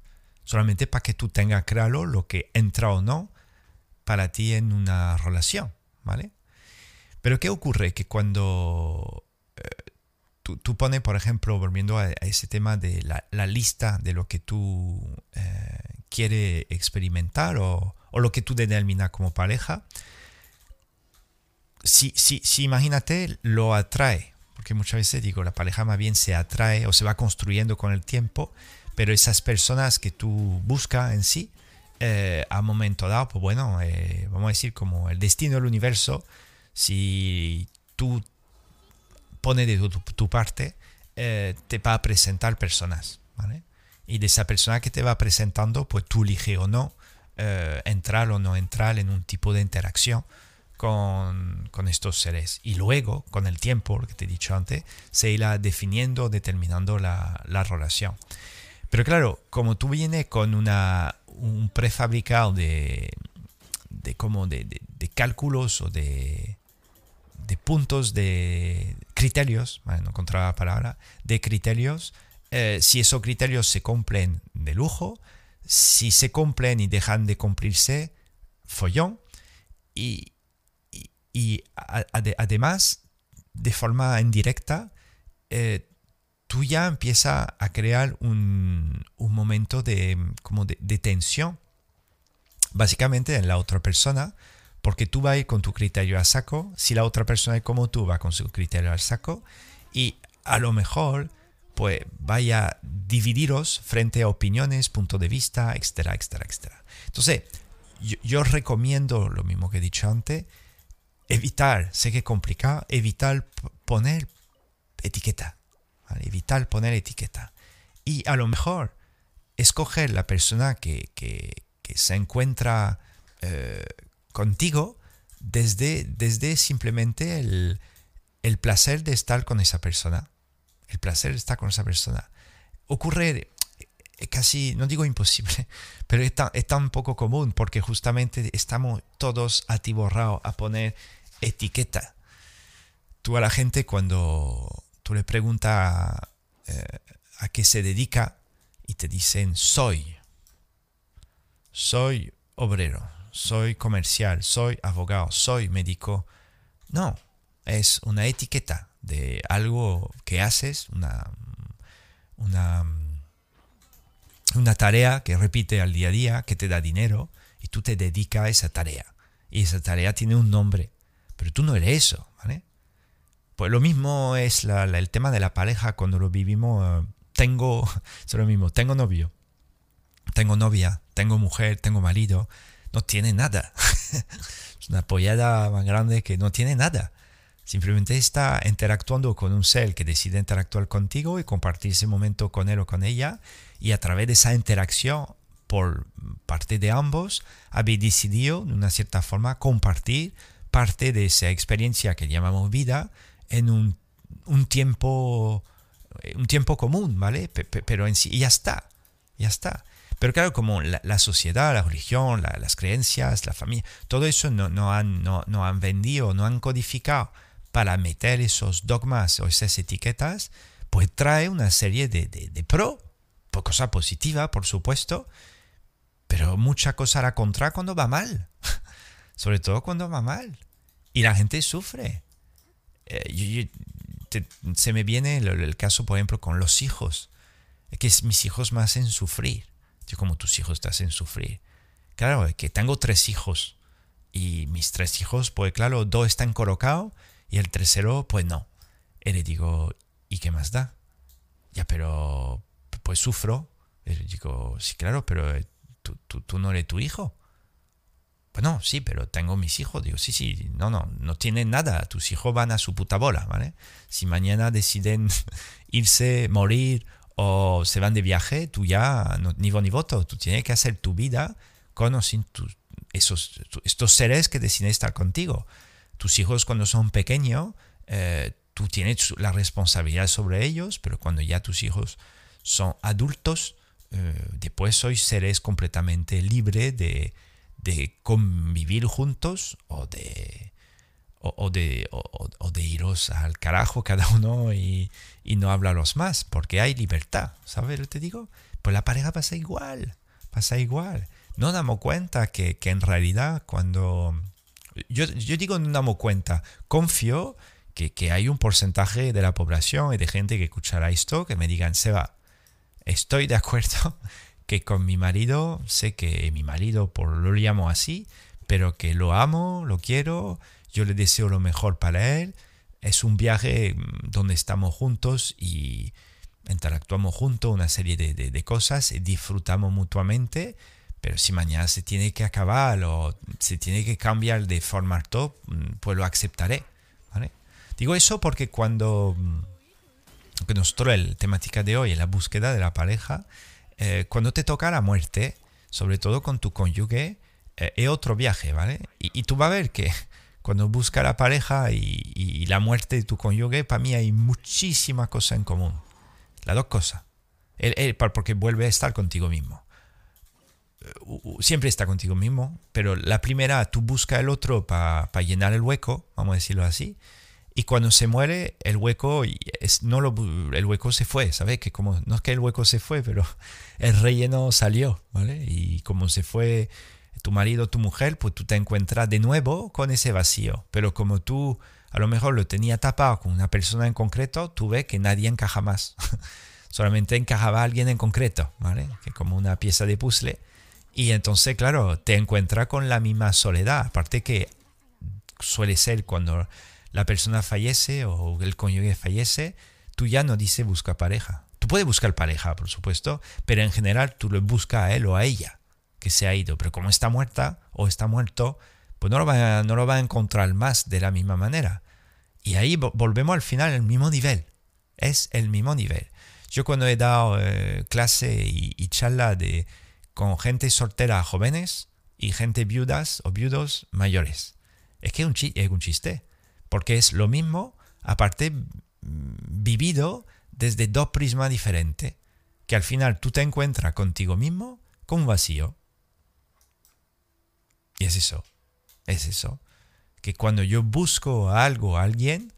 [SPEAKER 1] solamente para que tú tengas claro lo que entra o no para ti en una relación, ¿vale? Pero ¿qué ocurre? Que cuando eh, tú, pones, por ejemplo, volviendo a, ese tema de la, lista de lo que tú eh, quiere experimentar o, lo que tú determinas como pareja, si, si, si imagínate lo atrae, porque muchas veces digo, la pareja más bien se atrae o se va construyendo con el tiempo, pero esas personas que tú buscas en sí, eh, a momento dado, pues bueno, eh, vamos a decir como el destino del universo, si tú pones de tu, parte, eh, te va a presentar personas, y de esa persona que te va presentando, pues tú eliges o no entrar o no entrar en un tipo de interacción con, estos seres. Y luego, con el tiempo, lo que te he dicho antes, se irá definiendo, determinando la, relación. Pero claro, como tú vienes con una, un prefabricado de, de, como de, cálculos o de, de puntos de criterios, no encontraba la palabra, de criterios, eh, si esos criterios se cumplen de lujo, si se cumplen y dejan de cumplirse, follón. Y, y, además, de forma indirecta, eh, tú ya empiezas a crear un, momento de, como de, tensión, básicamente en la otra persona, porque tú vas a con tu criterio al saco, si la otra persona es como tú, va con su criterio al saco, y a lo mejor pues vaya a dividiros frente a opiniones, punto de vista, etcétera, etcétera, etcétera. Entonces, yo, yo, recomiendo lo mismo que he dicho antes, evitar, sé que es complicado, evitar poner etiqueta. Evitar poner etiqueta. Y a lo mejor escoger la persona que, se encuentra eh, contigo desde, desde simplemente el, placer de estar con esa persona. El placer de estar con esa persona. Ocurre eh, casi, no digo imposible, pero es tan, es tan poco común porque justamente estamos todos atiborrados a poner etiqueta. Tú a la gente cuando tú le preguntas eh, a qué se dedica y te dicen soy. Soy obrero, soy comercial, soy abogado, soy médico. No, es una etiqueta de algo que haces, una, una, una tarea que repite al día a día, que te da dinero, y tú te dedicas a esa tarea. Y esa tarea tiene un nombre, pero tú no eres eso, ¿vale? Pues lo mismo es el tema de la pareja cuando lo vivimos. Eh, tengo, es lo mismo, tengo novio, tengo novia, tengo mujer, tengo marido. No tiene nada. es una pollada más grande que no tiene nada. Simplemente está interactuando con un ser que decide interactuar contigo y compartir ese momento con él o con ella. Y a través de esa interacción, por parte de ambos, habéis decidido, de una cierta forma, compartir parte de esa experiencia que llamamos vida en un, un tiempo un tiempo común, ¿vale? Pero en sí ya está, ya está. Pero claro, como la, sociedad, la religión, las creencias, la familia, todo eso no, no, han, no, no, han vendido, no han codificado para meter esos dogmas o esas etiquetas, pues trae una serie de, de, de pro, por cosa positiva, por supuesto, pero mucha cosa a la contra cuando va mal, sobre todo cuando va mal. Y la gente sufre. Eh, se me viene el, caso, por ejemplo, con los hijos. Que mis hijos me hacen sufrir. Yo como tus hijos te hacen sufrir. Claro, que tengo tres hijos. Y mis tres hijos, pues claro, dos están colocados y el tercero, pues no. Y le digo, ¿y qué más da? Ya, pero pues sufro. Y le digo, sí, claro, pero eh, tú, tú, tú no eres tu hijo. Bueno, sí, pero tengo mis hijos. Digo, sí, sí, no, no, no tienen nada. Tus hijos van a su puta bola, ¿vale? Si mañana deciden irse, morir o se van de viaje, tú ya, ni voz ni voto. Tú tienes que hacer tu vida con o sin esos, estos seres que deciden estar contigo. Tus hijos cuando son pequeños, eh, tú tienes la responsabilidad sobre ellos, pero cuando ya tus hijos son adultos, eh, después sois seres completamente libres de de convivir juntos o de, o, de, o, de iros al carajo cada uno y, y, no hablaros más, porque hay libertad, ¿sabes lo que te digo? Pues la pareja pasa igual, pasa igual. No damos cuenta que, que en realidad cuando... Yo, yo, digo no damos cuenta, confío que, que, hay un porcentaje de la población y de gente que escuchará esto que me digan, Seba, estoy de acuerdo que con mi marido, sé que mi marido, por lo llamo así, pero que lo amo, lo quiero, yo le deseo lo mejor para él. Es un viaje mm, donde estamos juntos y interactuamos juntos una serie de, de, cosas, disfrutamos mutuamente, pero si mañana se tiene que acabar o se tiene que cambiar de forma top, mm, pues lo aceptaré. Digo eso porque cuando mm, que nosotros la temática de hoy la búsqueda de la pareja, eh, cuando te toca la muerte, sobre todo con tu cónyuge, eh, es otro viaje, ¿vale? Y, tú vas a ver que cuando busca la pareja y, la muerte de tu cónyuge, para mí hay muchísimas cosas en común. Las dos cosas. porque vuelve a estar contigo mismo. Siempre está contigo mismo, pero la primera, tú buscas el otro para llenar el hueco, vamos a decirlo así, y cuando se muere, el hueco, es, no lo, el hueco se fue, ¿sabes? Que como, no es que el hueco se fue, pero el relleno salió, ¿vale? Y como se fue tu marido, tu mujer, pues tú te encuentras de nuevo con ese vacío. Pero como tú a lo mejor lo tenía tapado con una persona en concreto, tú ves que nadie encaja más. Solamente encajaba alguien en concreto, ¿vale? Que como una pieza de puzzle. Y entonces, claro, te encuentras con la misma soledad. Aparte que suele ser cuando la persona fallece o el cónyuge fallece, tú ya no dices busca pareja. Tú puedes buscar pareja, por supuesto, pero en general tú lo buscas a él o a ella que se ha ido. Pero como está muerta o está muerto, pues no lo va, no lo va a encontrar más de la misma manera. Y ahí volvemos al final al mismo nivel. Es el mismo nivel. Yo cuando he dado eh, clase y, charla de, con gente soltera jóvenes y gente viudas o viudos mayores, es que es un chiste. Porque es lo mismo, aparte mm, vivido desde dos prismas diferentes, que al final tú te encuentras contigo mismo con un vacío. Y es eso, es eso. Que cuando yo busco algo, a alguien,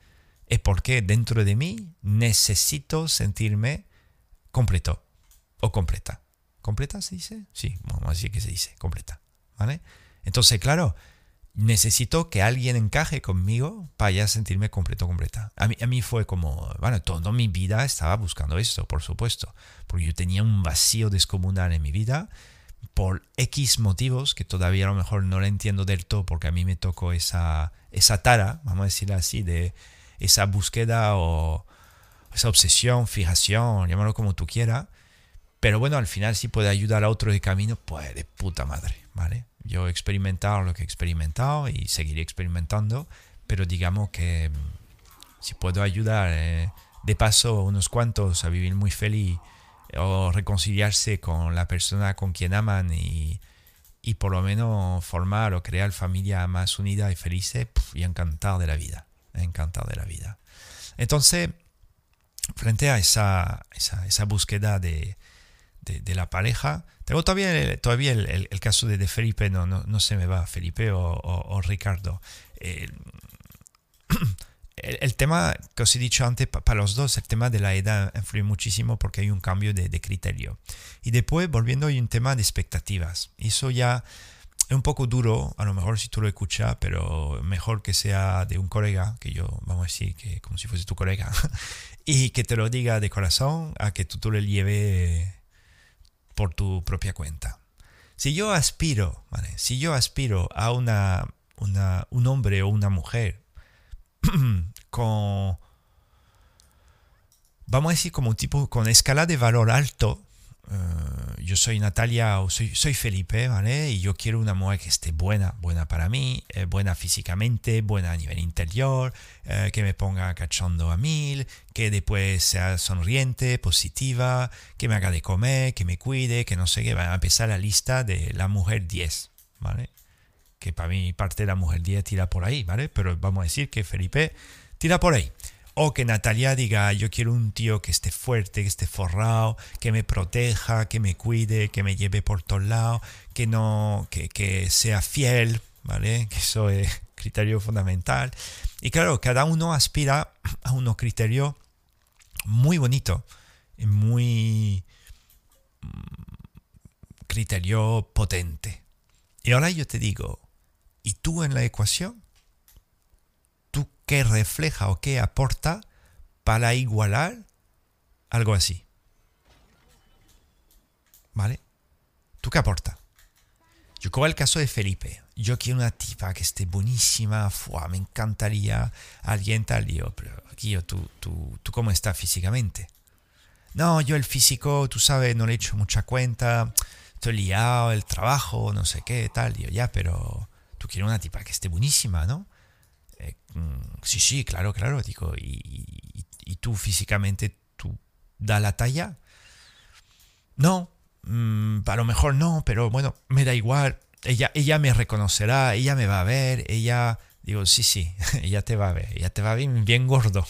[SPEAKER 1] es porque dentro de mí necesito sentirme completo o completa. ¿Completa se dice? Sí, vamos a decir que se dice, completa. ¿Vale? Entonces, claro, necesito que alguien encaje conmigo para ya sentirme completo, completa. A mí, a mí fue como, bueno, toda mi vida estaba buscando eso, por supuesto, porque yo tenía un vacío descomunal en mi vida por X motivos que todavía a lo mejor no lo entiendo del todo porque a mí me tocó esa, esa tara, vamos a decirlo así, de esa búsqueda o esa obsesión, fijación, llámalo como tú quieras. Pero bueno, al final si puede ayudar a otro de camino, pues de puta madre, ¿vale? Yo he experimentado lo que he experimentado y seguiré experimentando, pero digamos que mm, si puedo ayudar eh, de paso a unos cuantos a vivir muy feliz o reconciliarse con la persona con quien aman y, y por lo menos formar o crear familia más unida y felices, y encantado de la vida, encantado de la vida. Entonces, frente a esa, esa búsqueda de, de, la pareja. Tengo todavía, todavía el, el, caso de, Felipe, no, no, no, se me va, Felipe o, o, Ricardo. el, el, tema que os he dicho antes, para los dos, el tema de la edad influye muchísimo porque hay un cambio de, de criterio. Y después, volviendo, hay un tema de expectativas. Eso ya es un poco duro, a lo mejor si tú lo escuchas, pero mejor que sea de un colega, que yo, vamos a decir, que como si fuese tu colega, y que te lo diga de corazón, a que tú, tú le lleves por tu propia cuenta. Si yo aspiro, si yo aspiro a una, un hombre o una mujer con, vamos a decir, como un tipo con escala de valor alto, eh, yo soy Natalia o soy, Felipe, ¿vale? Y yo quiero una mujer que esté buena, buena para mí, eh, buena físicamente, buena a nivel interior, eh, que me ponga cachondo a mil, que después sea sonriente, positiva, que me haga de comer, que me cuide, que no sé qué. Va a empezar la lista de la mujer 10, ¿vale? Que para mí parte de la mujer 10 tira por ahí, ¿vale? Pero vamos a decir que Felipe tira por ahí. O que Natalia diga, yo quiero un tío que esté fuerte, que esté forrado, que me proteja, que me cuide, que me lleve por todos lados, que no, que, que sea fiel, ¿vale? Que eso es criterio fundamental. Y claro, cada uno aspira a unos criterios muy bonito, muy mm, criterio potente. Y ahora yo te digo, ¿y tú en la ecuación? Qué refleja o qué aporta para igualar algo así. ¿Vale? ¿Tú qué aporta? Yo cojo el caso de Felipe. Yo quiero una tipa que esté buenísima, me encantaría alguien tal. Yo, pero aquí ¿tú, tú, ¿tú cómo estás físicamente? No, yo el físico, tú sabes, no le he hecho mucha cuenta, estoy liado, el trabajo, no sé qué, tal. Yo, ya, pero tú quieres una tipa que esté buenísima, ¿no? Mm, sí, sí, claro, claro, digo, y, tú físicamente, ¿tú da la talla? No, mm, a lo mejor no, pero bueno, me da igual, ella, ella me reconocerá, ella me va a ver, ella... Digo, sí, sí, ella te va a ver, ella te va a bien gordo.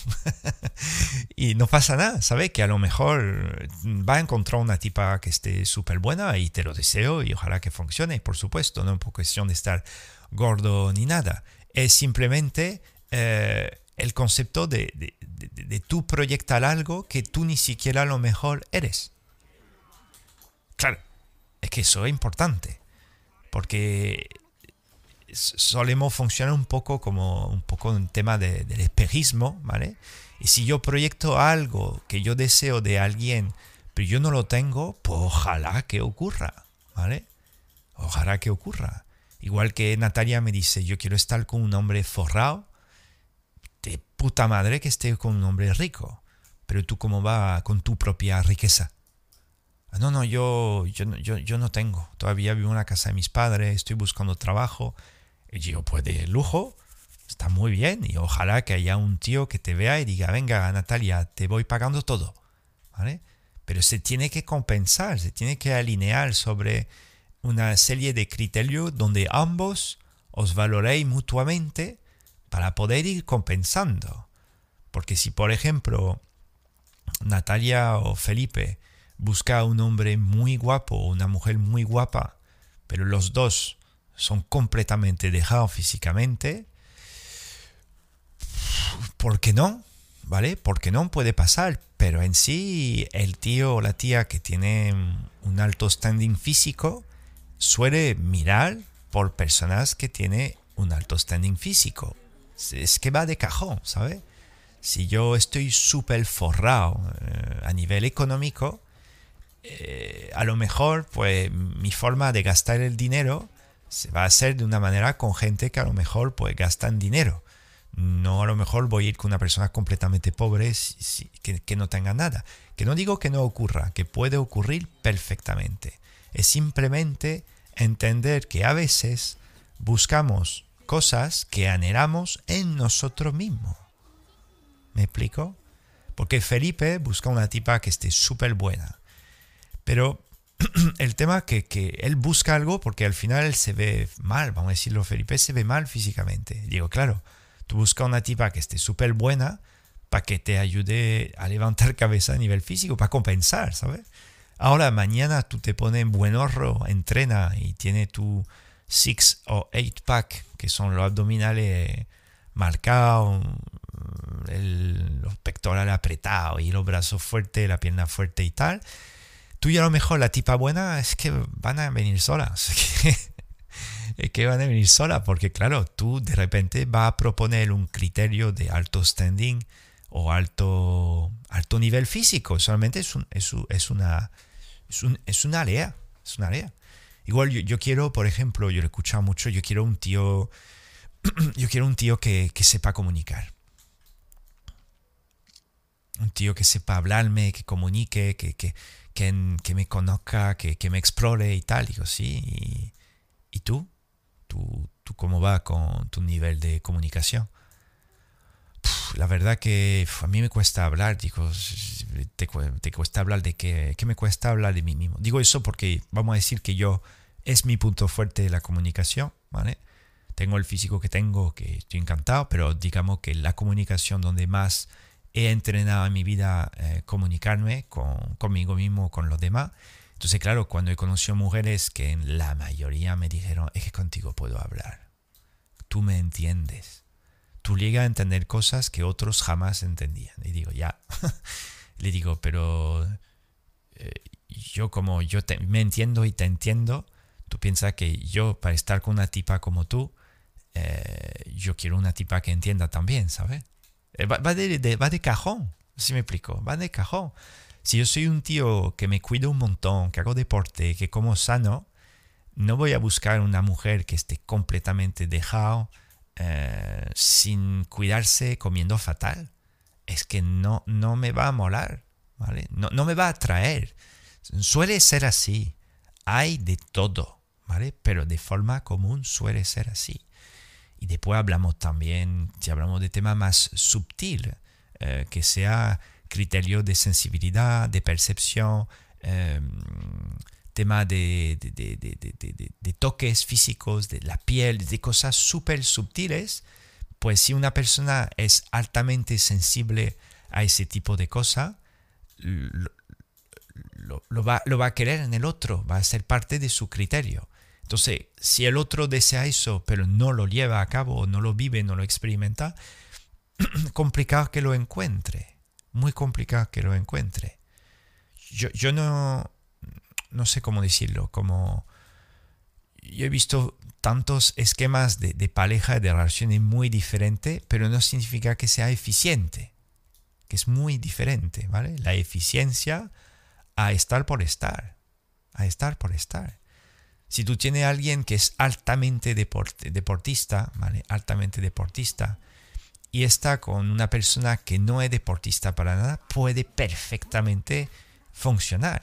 [SPEAKER 1] y no pasa nada, ¿sabes? Que a lo mejor va a encontrar una tipa que esté súper buena y te lo deseo y ojalá que funcione, por supuesto, no es cuestión de estar gordo ni nada es simplemente eh, el concepto de, de, de, tú proyectar algo que tú ni siquiera lo mejor eres. Claro, es que eso es importante, porque solemos funcionar un poco como un poco un tema de, del espejismo, ¿vale? Y si yo proyecto algo que yo deseo de alguien, pero yo no lo tengo, pues ojalá que ocurra, ¿vale? Ojalá que ocurra. Igual que Natalia me dice, yo quiero estar con un hombre forrado, puta madre que esté con un hombre rico. Pero tú cómo va con tu propia riqueza. Ah, no, no, yo, yo, yo, yo no tengo. Todavía vivo en la casa de mis padres, estoy buscando trabajo. Y yo, pues de lujo, está muy bien. Y ojalá que haya un tío que te vea y diga, venga, Natalia, te voy pagando todo. ¿Vale? Pero se tiene que compensar, se tiene que alinear sobre una serie de criterios donde ambos os valoréis mutuamente para poder ir compensando. Porque si, por ejemplo, Natalia o Felipe busca un hombre muy guapo o una mujer muy guapa, pero los dos son completamente dejados físicamente, ¿por qué no? ¿Vale? Porque no puede pasar, pero en sí el tío o la tía que tiene un alto standing físico suele mirar por personas que tienen un alto standing físico. Es que va de cajón, ¿sabes? Si yo estoy súper forrado eh, a nivel económico, eh, a lo mejor pues mi forma de gastar el dinero se va a hacer de una manera con gente que a lo mejor pues gastan dinero. No a lo mejor voy a ir con una persona completamente pobre que, que no tenga nada. Que no digo que no ocurra, que puede ocurrir perfectamente. Es simplemente entender que a veces buscamos cosas que anhelamos en nosotros mismos. ¿Me explico? Porque Felipe busca una tipa que esté súper buena. Pero el tema es que, que, él busca algo porque al final él se ve mal, vamos a decirlo, Felipe se ve mal físicamente. Digo, claro, tú buscas una tipa que esté súper buena para que te ayude a levantar cabeza a nivel físico, para compensar, ¿sabes? Ahora mañana tú te pones buen horro, entrena y tiene tu six o eight pack, que son los abdominales marcados, los pectorales apretados y los brazos fuertes, la pierna fuerte y tal. Tú ya a lo mejor la tipa buena es que van a venir solas. es que van a venir solas porque claro, tú de repente vas a proponer un criterio de alto standing o alto, alto nivel físico. Solamente es, un, es, es una es, un, es una área, es una área. Igual yo, quiero, por ejemplo, yo lo he escuchado mucho, yo quiero un tío, yo quiero un tío que, sepa comunicar. Un tío que sepa hablarme, que comunique, que, que, que, me conozca, que, me explore y tal. Digo, sí. ¿Y, y tú? tú? ¿Tú cómo va con tu nivel de comunicación? La verdad que a mí me cuesta hablar, digo, te, cuesta hablar de qué, qué me cuesta hablar de mí mismo. Digo eso porque vamos a decir que yo es mi punto fuerte la comunicación, ¿vale? Tengo el físico que tengo, que estoy encantado, pero digamos que la comunicación donde más he entrenado en mi vida eh, comunicarme con, conmigo mismo, con los demás. Entonces, claro, cuando he conocido mujeres que en la mayoría me dijeron, es que contigo puedo hablar, tú me entiendes llegas a entender cosas que otros jamás entendían. Y digo, ya, le digo, pero eh, yo como yo me entiendo y te entiendo, tú piensas que yo para estar con una tipa como tú, eh, yo quiero una tipa que entienda también, ¿sabes? Eh, va, de, va de cajón, si me explico, va de cajón. Si yo soy un tío que me cuido un montón, que hago deporte, que como sano, no voy a buscar una mujer que esté completamente dejado, eh, sin cuidarse comiendo fatal. Es que no, no me va a molar, ¿vale? No, no me va a atraer. Suele ser así. Hay de todo, ¿vale? Pero de forma común suele ser así. Y después hablamos también, si hablamos de tema más sutil, eh, que sea criterio de sensibilidad, de percepción, eh, tema de, de, toques físicos, de la piel, de cosas súper sutiles, pues si una persona es altamente sensible a ese tipo de cosas, lo, va, lo va a querer en el otro, va a ser parte de su criterio. Entonces, si el otro desea eso, pero no lo lleva a cabo, no lo vive, no lo experimenta, complicado que lo encuentre. Muy complicado que lo encuentre. Yo, yo no, no sé cómo decirlo, como yo he visto tantos esquemas de, de pareja, de relaciones muy diferentes, pero no significa que sea eficiente, que es muy diferente, ¿vale? La eficiencia a estar por estar, a estar por estar. Si tú tienes a alguien que es altamente deportista, ¿vale? Altamente deportista, y está con una persona que no es deportista para nada, puede perfectamente funcionar.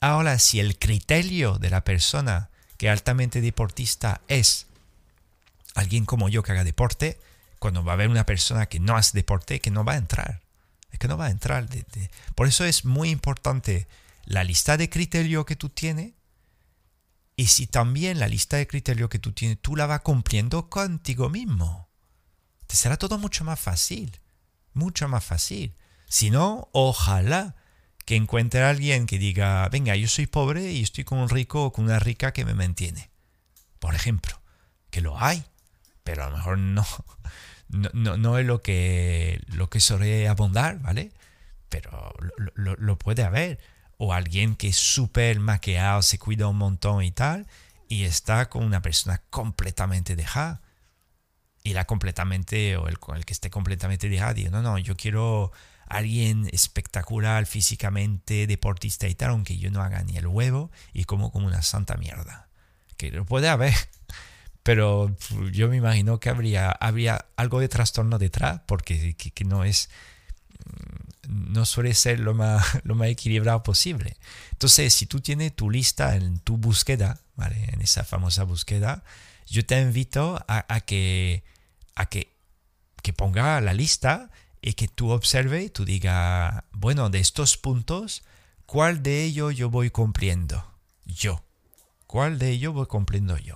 [SPEAKER 1] Ahora, si el criterio de la persona que altamente deportista es alguien como yo que haga deporte, cuando va a haber una persona que no hace deporte, que no va a entrar. Es que no va a entrar. Por eso es muy importante la lista de criterios que tú tienes. Y si también la lista de criterios que tú tienes, tú la vas cumpliendo contigo mismo te será todo mucho más fácil, mucho más fácil. Si no, ojalá que encuentre a alguien que diga, venga, yo soy pobre y estoy con un rico o con una rica que me mantiene. Por ejemplo, que lo hay, pero a lo mejor no, no, no, es lo que, lo que suele abundar, ¿vale? Pero lo, lo puede haber. O alguien que es súper maqueado, se cuida un montón y tal, y está con una persona completamente dejada y la completamente, o el, el que esté completamente dejado, digo, no, no, yo quiero alguien espectacular físicamente, deportista y tal, aunque yo no haga ni el huevo y como como una santa mierda. Que lo puede haber, pero yo me imagino que habría, habría algo de trastorno detrás, porque que, no es, mm, no suele ser lo más, lo más equilibrado posible. Entonces, si tú tienes tu lista en tu búsqueda, ¿vale? en esa famosa búsqueda, yo te invito a, que, a que, que ponga la lista y que tú observe y tú diga, bueno, de estos puntos, ¿cuál de ellos yo voy cumpliendo? Yo. ¿Cuál de ellos voy cumpliendo yo?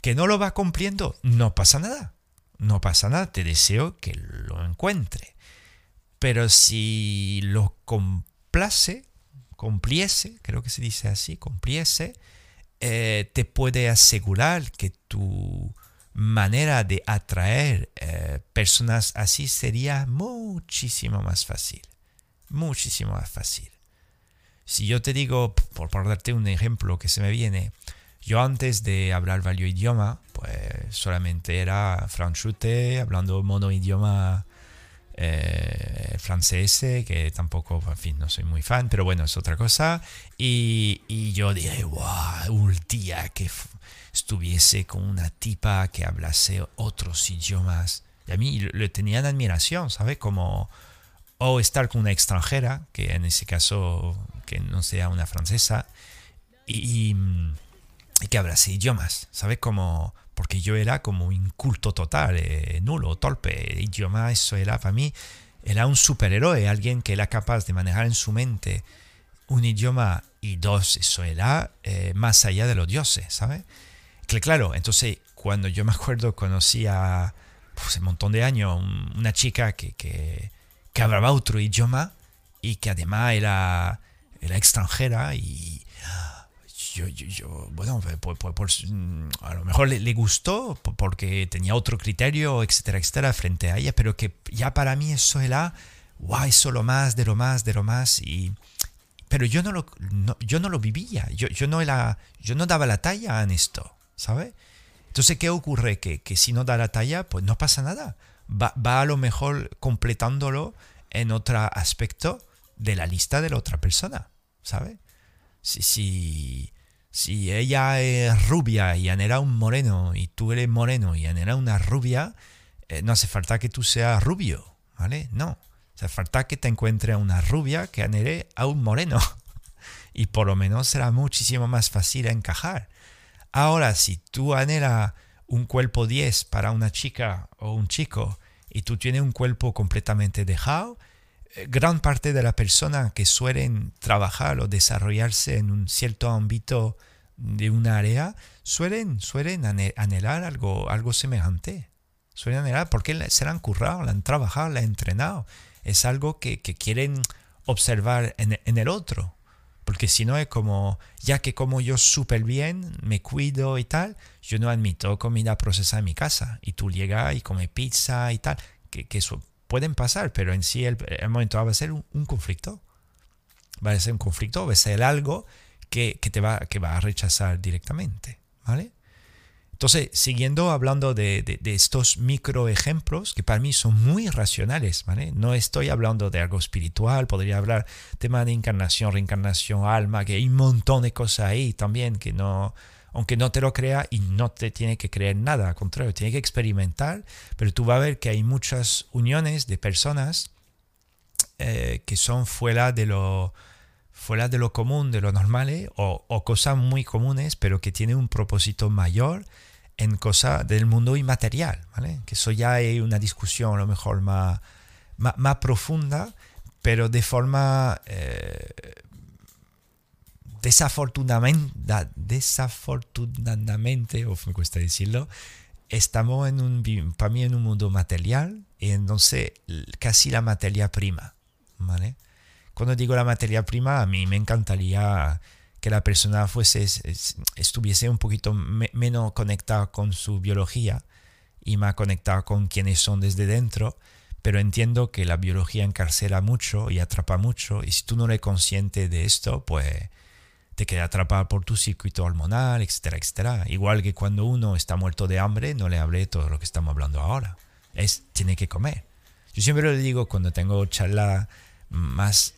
[SPEAKER 1] Que no lo va cumpliendo, no pasa nada. No pasa nada, te deseo que lo encuentre. Pero si lo complace, cumpliese, creo que se dice así, cumpliese, eh, te puede asegurar que tu manera de atraer eh, personas así sería muchísimo más fácil. Muchísimo más fácil. Si yo te digo, por, por darte un ejemplo que se me viene, yo antes de hablar varios idioma, pues solamente era franchute, hablando mono idioma eh, francés, que tampoco, en fin, no soy muy fan, pero bueno, es otra cosa. Y, y yo dije, wow, un día que estuviese con una tipa que hablase otros idiomas. Y a mí le tenían admiración, ¿sabes? Como, o estar con una extranjera, que en ese caso, que no sea una francesa, y, y que hablase idiomas, ¿sabes? Como porque yo era como inculto total, eh, nulo, torpe. El idioma, eso era para mí, era un superhéroe, alguien que era capaz de manejar en su mente un idioma y dos, eso era eh, más allá de los dioses, ¿sabes? Claro, entonces cuando yo me acuerdo conocí a, pues, un montón de años, una chica que, que, que hablaba otro idioma y que además era, era extranjera y yo, yo, bueno, pues, mm, a lo mejor le, gustó porque tenía otro criterio, etcétera, etcétera, frente a ella, pero que ya para mí eso era, guau, eso lo más, de lo más, de lo más, y, pero yo no lo, yo no lo vivía, yo, yo, no era, yo no daba la talla en esto, ¿sabes? Entonces, ¿qué ocurre? Que, que, si no da la talla, pues no pasa nada. Va, va a lo mejor completándolo en otro aspecto de la lista de la otra persona, ¿sabes? Si, si, si ella es rubia y anhela un moreno y tú eres moreno y anhela una rubia, eh, no hace falta que tú seas rubio, ¿vale? No. Hace falta que te encuentre una rubia que anhele a un moreno. y por lo menos será muchísimo más fácil encajar. Ahora, si tú anhelas un cuerpo 10 para una chica o un chico y tú tienes un cuerpo completamente dejado, eh, gran parte de las personas que suelen trabajar o desarrollarse en un cierto ámbito de un área suelen, suelen anhelar algo, algo semejante. Suelen anhelar porque se la han currado, la han trabajado, la han entrenado. Es algo que, quieren observar en, en, el otro. Porque si no es como, ya que como yo súper bien, me cuido y tal, yo no admito comida procesada en mi casa. Y tú llegas y comes pizza y tal, que, que eso pueden pasar, pero en sí el, momento va a ser un, conflicto. Va a ser un conflicto, va a ser algo que, te va, que va a rechazar directamente. ¿Vale? Entonces, siguiendo hablando de, de, estos micro ejemplos que para mí son muy racionales, ¿vale? No estoy hablando de algo espiritual, podría hablar tema de encarnación, reencarnación, alma, que hay un montón de cosas ahí también que no, aunque no te lo crea y no te tiene que creer nada, al contrario, tiene que experimentar, pero tú vas a ver que hay muchas uniones de personas eh, que son fuera de lo fuera de lo común, de lo normal, ¿eh? o, o, cosas muy comunes, pero que tienen un propósito mayor en cosas del mundo inmaterial, ¿vale? Que eso ya hay una discusión a lo mejor más, más, profunda, pero de forma eh, desafortunadamente, desafortunadamente, o me cuesta decirlo, estamos en un, para mí en un mundo material y entonces casi la materia prima, ¿vale? Cuando digo la materia prima, a mí me encantaría que la persona fuese, estuviese un poquito menos conectada con su biología y más conectada con quienes son desde dentro, pero entiendo que la biología encarcela mucho y atrapa mucho, y si tú no eres consciente de esto, pues te queda atrapado por tu circuito hormonal, etcétera, etcétera. Igual que cuando uno está muerto de hambre, no le hablé todo lo que estamos hablando ahora. Es, tiene que comer. Yo siempre lo digo cuando tengo charla más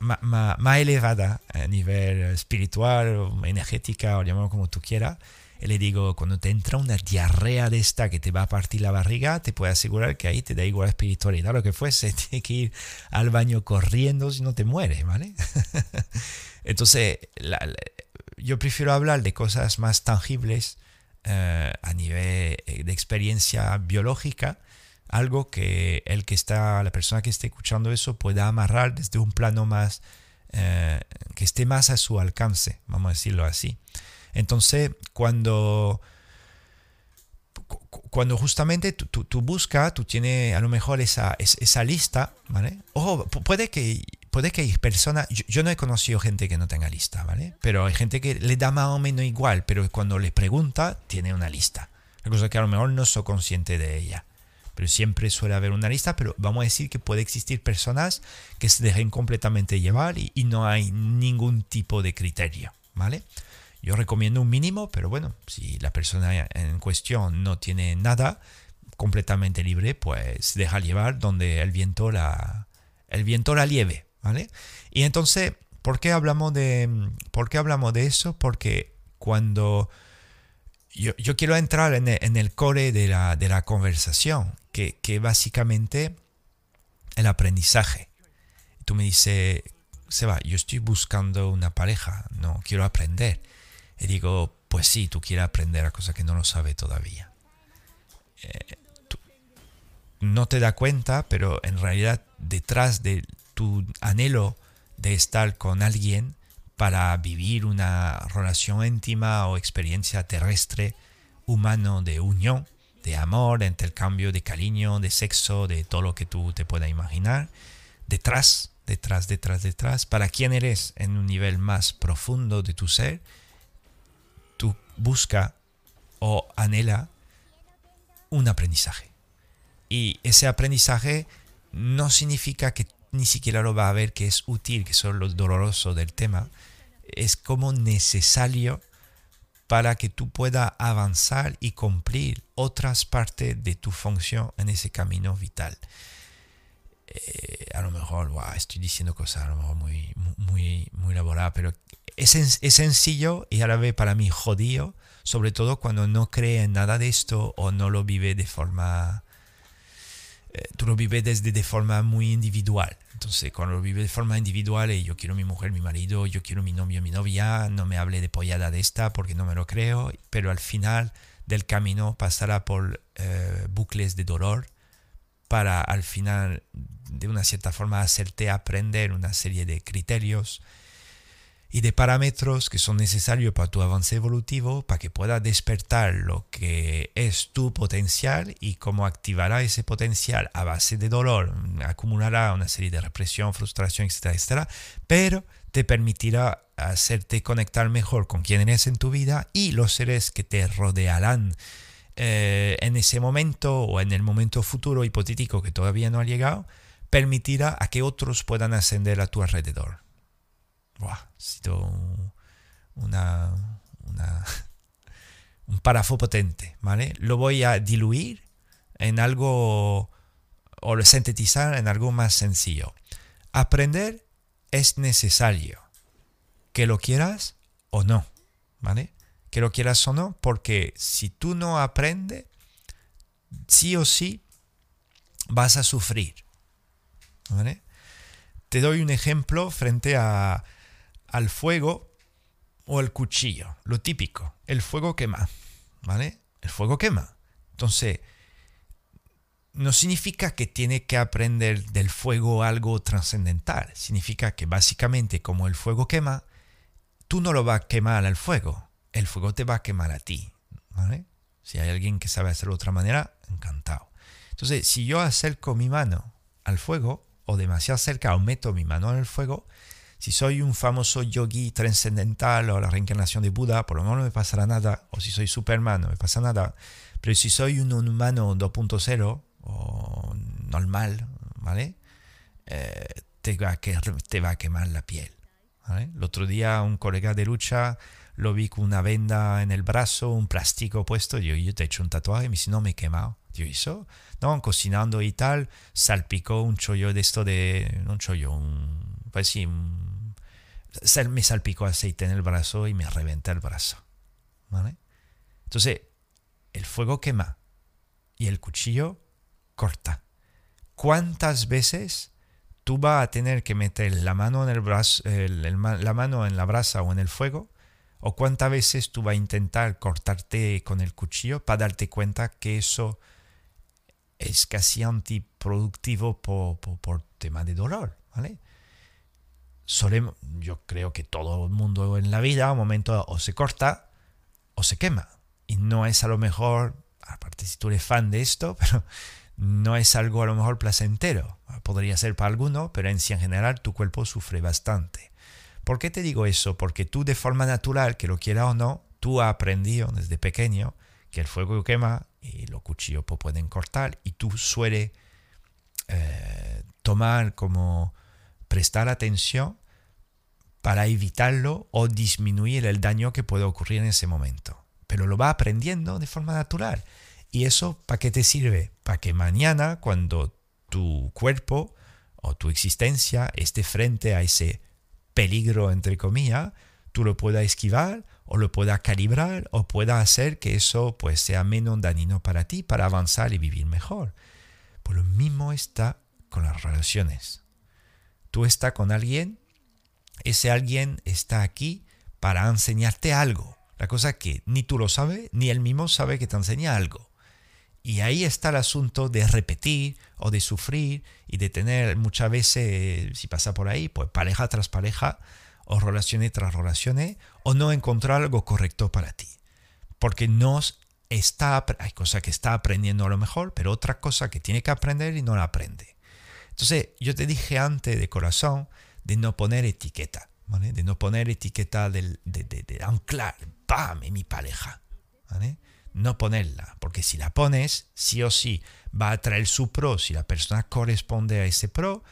[SPEAKER 1] más elevada a nivel espiritual energética o llamarlo como tú quieras. Y le digo, cuando te entra una diarrea de esta que te va a partir la barriga, te puedo asegurar que ahí te da igual espiritualidad, lo que fuese, tienes que ir al baño corriendo si no te mueres, ¿vale? Entonces, yo prefiero hablar de cosas más tangibles eh, a nivel eh, de experiencia biológica algo que el que está, la persona que esté escuchando eso pueda amarrar desde un plano más, eh, que esté más a su alcance, vamos a decirlo así. Entonces, cuando, cuando justamente tú, tú, buscas, tú tienes a lo mejor esa, esa lista, ¿vale? Ojo, puede que, puede que hay personas, yo, no he conocido gente que no tenga lista, ¿vale? Pero hay gente que le da más o menos igual, pero cuando le pregunta, tiene una lista. La cosa que a lo mejor no soy consciente de ella pero siempre suele haber una lista, pero vamos a decir que puede existir personas que se dejen completamente llevar y, no hay ningún tipo de criterio, ¿vale? Yo recomiendo un mínimo, pero bueno, si la persona en cuestión no tiene nada completamente libre, pues deja llevar donde el viento la, el viento la lleve, ¿vale? Y entonces, ¿por qué hablamos de, por qué hablamos de eso? Porque cuando yo, quiero entrar en el, core de la, de la conversación, que, básicamente el aprendizaje. Tú me dices, Seba, yo estoy buscando una pareja, no quiero aprender. Y digo, pues sí, tú quieres aprender a cosas que no lo sabes todavía. Eh, no te da cuenta, pero en realidad detrás de tu anhelo de estar con alguien, para vivir una relación íntima o experiencia terrestre humano de unión, de amor, de intercambio de cariño, de sexo, de todo lo que tú te puedas imaginar, detrás, detrás, detrás, detrás, para quién eres en un nivel más profundo de tu ser, tú busca o anhela un aprendizaje. Y ese aprendizaje no significa que ni siquiera lo va a ver que es útil, que es lo doloroso del tema, es como necesario para que tú puedas avanzar y cumplir otras partes de tu función en ese camino vital. Eh, a lo mejor estoy diciendo cosas a lo mejor muy, muy, muy elaboradas, pero es, es sencillo y a la vez para mí jodido, sobre todo cuando no cree en nada de esto o no lo vive de forma eh, tú lo vives desde de forma muy individual. Entonces, cuando lo vives de forma individual, y yo quiero mi mujer, mi marido, yo quiero mi novio, mi novia, no me hable de pollada de esta porque no me lo creo, pero al final del camino pasará por eh, bucles de dolor para al final, de una cierta forma, hacerte aprender una serie de criterios y de parámetros que son necesarios para tu avance evolutivo, para que pueda despertar lo que es tu potencial y cómo activará ese potencial a base de dolor, acumulará una serie de represión, frustración, etcétera, etcétera, pero te permitirá hacerte conectar mejor con quien eres en tu vida y los seres que te rodearán eh, en ese momento o en el momento futuro hipotético que todavía no ha llegado, permitirá a que otros puedan ascender a tu alrededor ha sido una, una, un párrafo potente, ¿vale? Lo voy a diluir en algo o sintetizar en algo más sencillo. Aprender es necesario, que lo quieras o no, ¿vale? Que lo quieras o no, porque si tú no aprendes, sí o sí vas a sufrir, ¿vale? Te doy un ejemplo frente a, al fuego o el cuchillo, lo típico, el fuego quema, ¿vale? El fuego quema. Entonces, no significa que tiene que aprender del fuego algo trascendental. Significa que básicamente como el fuego quema, tú no lo vas a quemar al fuego. El fuego te va a quemar a ti. Si hay alguien que sabe hacerlo de otra manera, encantado. Entonces, si yo acerco mi mano al fuego, o demasiado cerca, o meto mi mano en el fuego, si soy un famoso yogi trascendental o la reencarnación de Buda, por lo menos no me pasará nada. O si soy Superman, no me pasa nada. Pero si soy un humano 2.0, o normal, ¿vale? Eh, te, va a que, te va a quemar la piel. El otro día un colega de lucha lo vi con una venda en el brazo, un plástico puesto, yo, yo te he hecho un tatuaje, y me dice, no me he quemado. Yo, ¿eso? No, cocinando y tal, salpicó un chollo de esto de, un chollo, un, pues sí, me salpicó aceite en el brazo y me reventé el brazo. ¿Vale? Entonces, el fuego quema y el cuchillo corta. ¿Cuántas veces tú vas a tener que meter la mano en el brazo, la mano en la brasa o en el fuego? ¿O cuántas veces tú vas a intentar cortarte con el cuchillo para darte cuenta que eso es casi antiproductivo por, por, tema de dolor? ¿vale? Solemos, yo creo que todo el mundo en la vida, a un momento o se corta o se quema. Y no es a lo mejor, aparte si tú eres fan de esto, pero no es algo a lo mejor placentero. Podría ser para alguno, pero en sí en general tu cuerpo sufre bastante. ¿Por qué te digo eso? Porque tú de forma natural, que lo quiera o no, tú has aprendido desde pequeño que el fuego quema y los cuchillos pueden cortar y tú suele eh, tomar como prestar atención para evitarlo o disminuir el daño que puede ocurrir en ese momento. Pero lo va aprendiendo de forma natural. ¿Y eso para qué te sirve? Para que mañana, cuando tu cuerpo o tu existencia esté frente a ese peligro, entre comillas, tú lo puedas esquivar o lo puedas calibrar o pueda hacer que eso pues sea menos dañino para ti para avanzar y vivir mejor. Pues lo mismo está con las relaciones. Tú estás con alguien, ese alguien está aquí para enseñarte algo. La cosa que ni tú lo sabes, ni él mismo sabe que te enseña algo. Y ahí está el asunto de repetir o de sufrir y de tener muchas veces, si pasa por ahí, pues pareja tras pareja o relaciones tras relaciones o no encontrar algo correcto para ti. Porque no está, hay cosas que está aprendiendo a lo mejor, pero otra cosa que tiene que aprender y no la aprende. Entonces, yo te dije antes de corazón de no poner etiqueta, de no poner etiqueta de, de, de, anclar, ¡pam! en mi pareja. ¿vale? no ponerla, porque si la pones, sí o sí va a traer su pro si la persona corresponde a ese pro.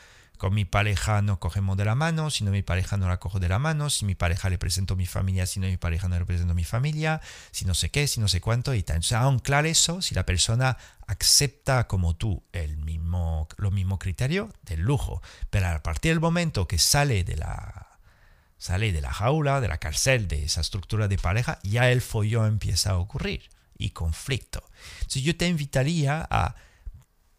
[SPEAKER 1] Con mi pareja no cogemos de la mano, si no mi pareja no la cojo de la mano, si mi pareja le presento mi familia, si no mi pareja no le presento mi familia, si no sé qué, si no sé cuánto y tal. Entonces, anclar eso, si la persona acepta como tú el mismo, lo mismo criterio, del lujo. Pero a partir del momento que sale de la sale de la jaula, de la cárcel, de esa estructura de pareja, ya el follón empieza a ocurrir y conflicto. Entonces yo te invitaría a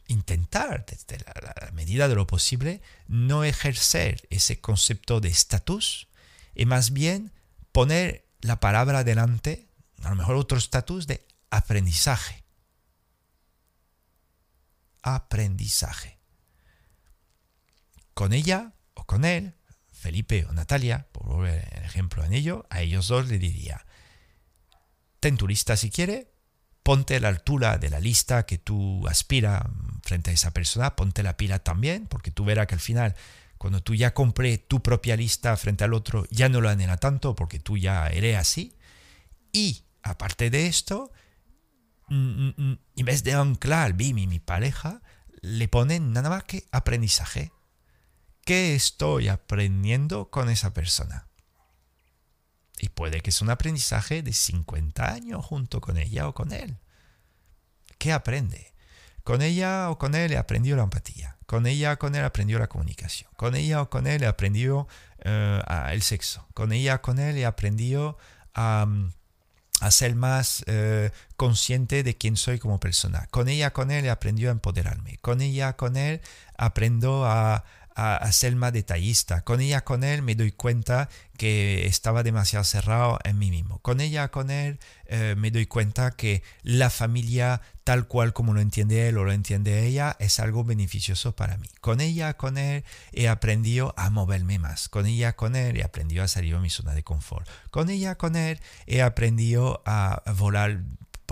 [SPEAKER 1] intentar, desde la, medida de lo posible, no ejercer ese concepto de estatus y más bien poner la palabra delante, a lo mejor otro estatus de aprendizaje. Aprendizaje. Con ella o con él, Felipe o Natalia, por volver el ejemplo en ello, a ellos dos le diría, ten lista si quiere, ponte la altura de la lista que tú aspiras frente a esa persona, ponte la pila también, porque tú verás que al final, cuando tú ya compré tu propia lista frente al otro, ya no lo anhela tanto porque tú ya eres así. Y aparte de esto, mm, mm, mm, en vez de anclar Bimi, mi pareja, le ponen nada más que aprendizaje. ¿Qué estoy aprendiendo con esa persona? Y puede que sea un aprendizaje de 50 años junto con ella o con él. ¿Qué aprende? Con ella o con él he aprendido la empatía. Con ella o con él aprendió la comunicación. Con ella o con él he aprendido eh, el sexo. Con ella o con él he aprendido a, ser más eh, consciente de quién soy como persona. Con ella con él he aprendido a empoderarme. Con ella con él aprendo a, a, más detallista. Con ella, con él, me doy cuenta que estaba demasiado cerrado en mí mismo. Con ella, con él, eh, me doy cuenta que la familia, tal cual como lo entiende él o lo entiende ella, es algo beneficioso para mí. Con ella, con él, he aprendido a moverme más. Con ella, con él, he aprendido a salir de mi zona de confort. Con ella, con él, he aprendido a volar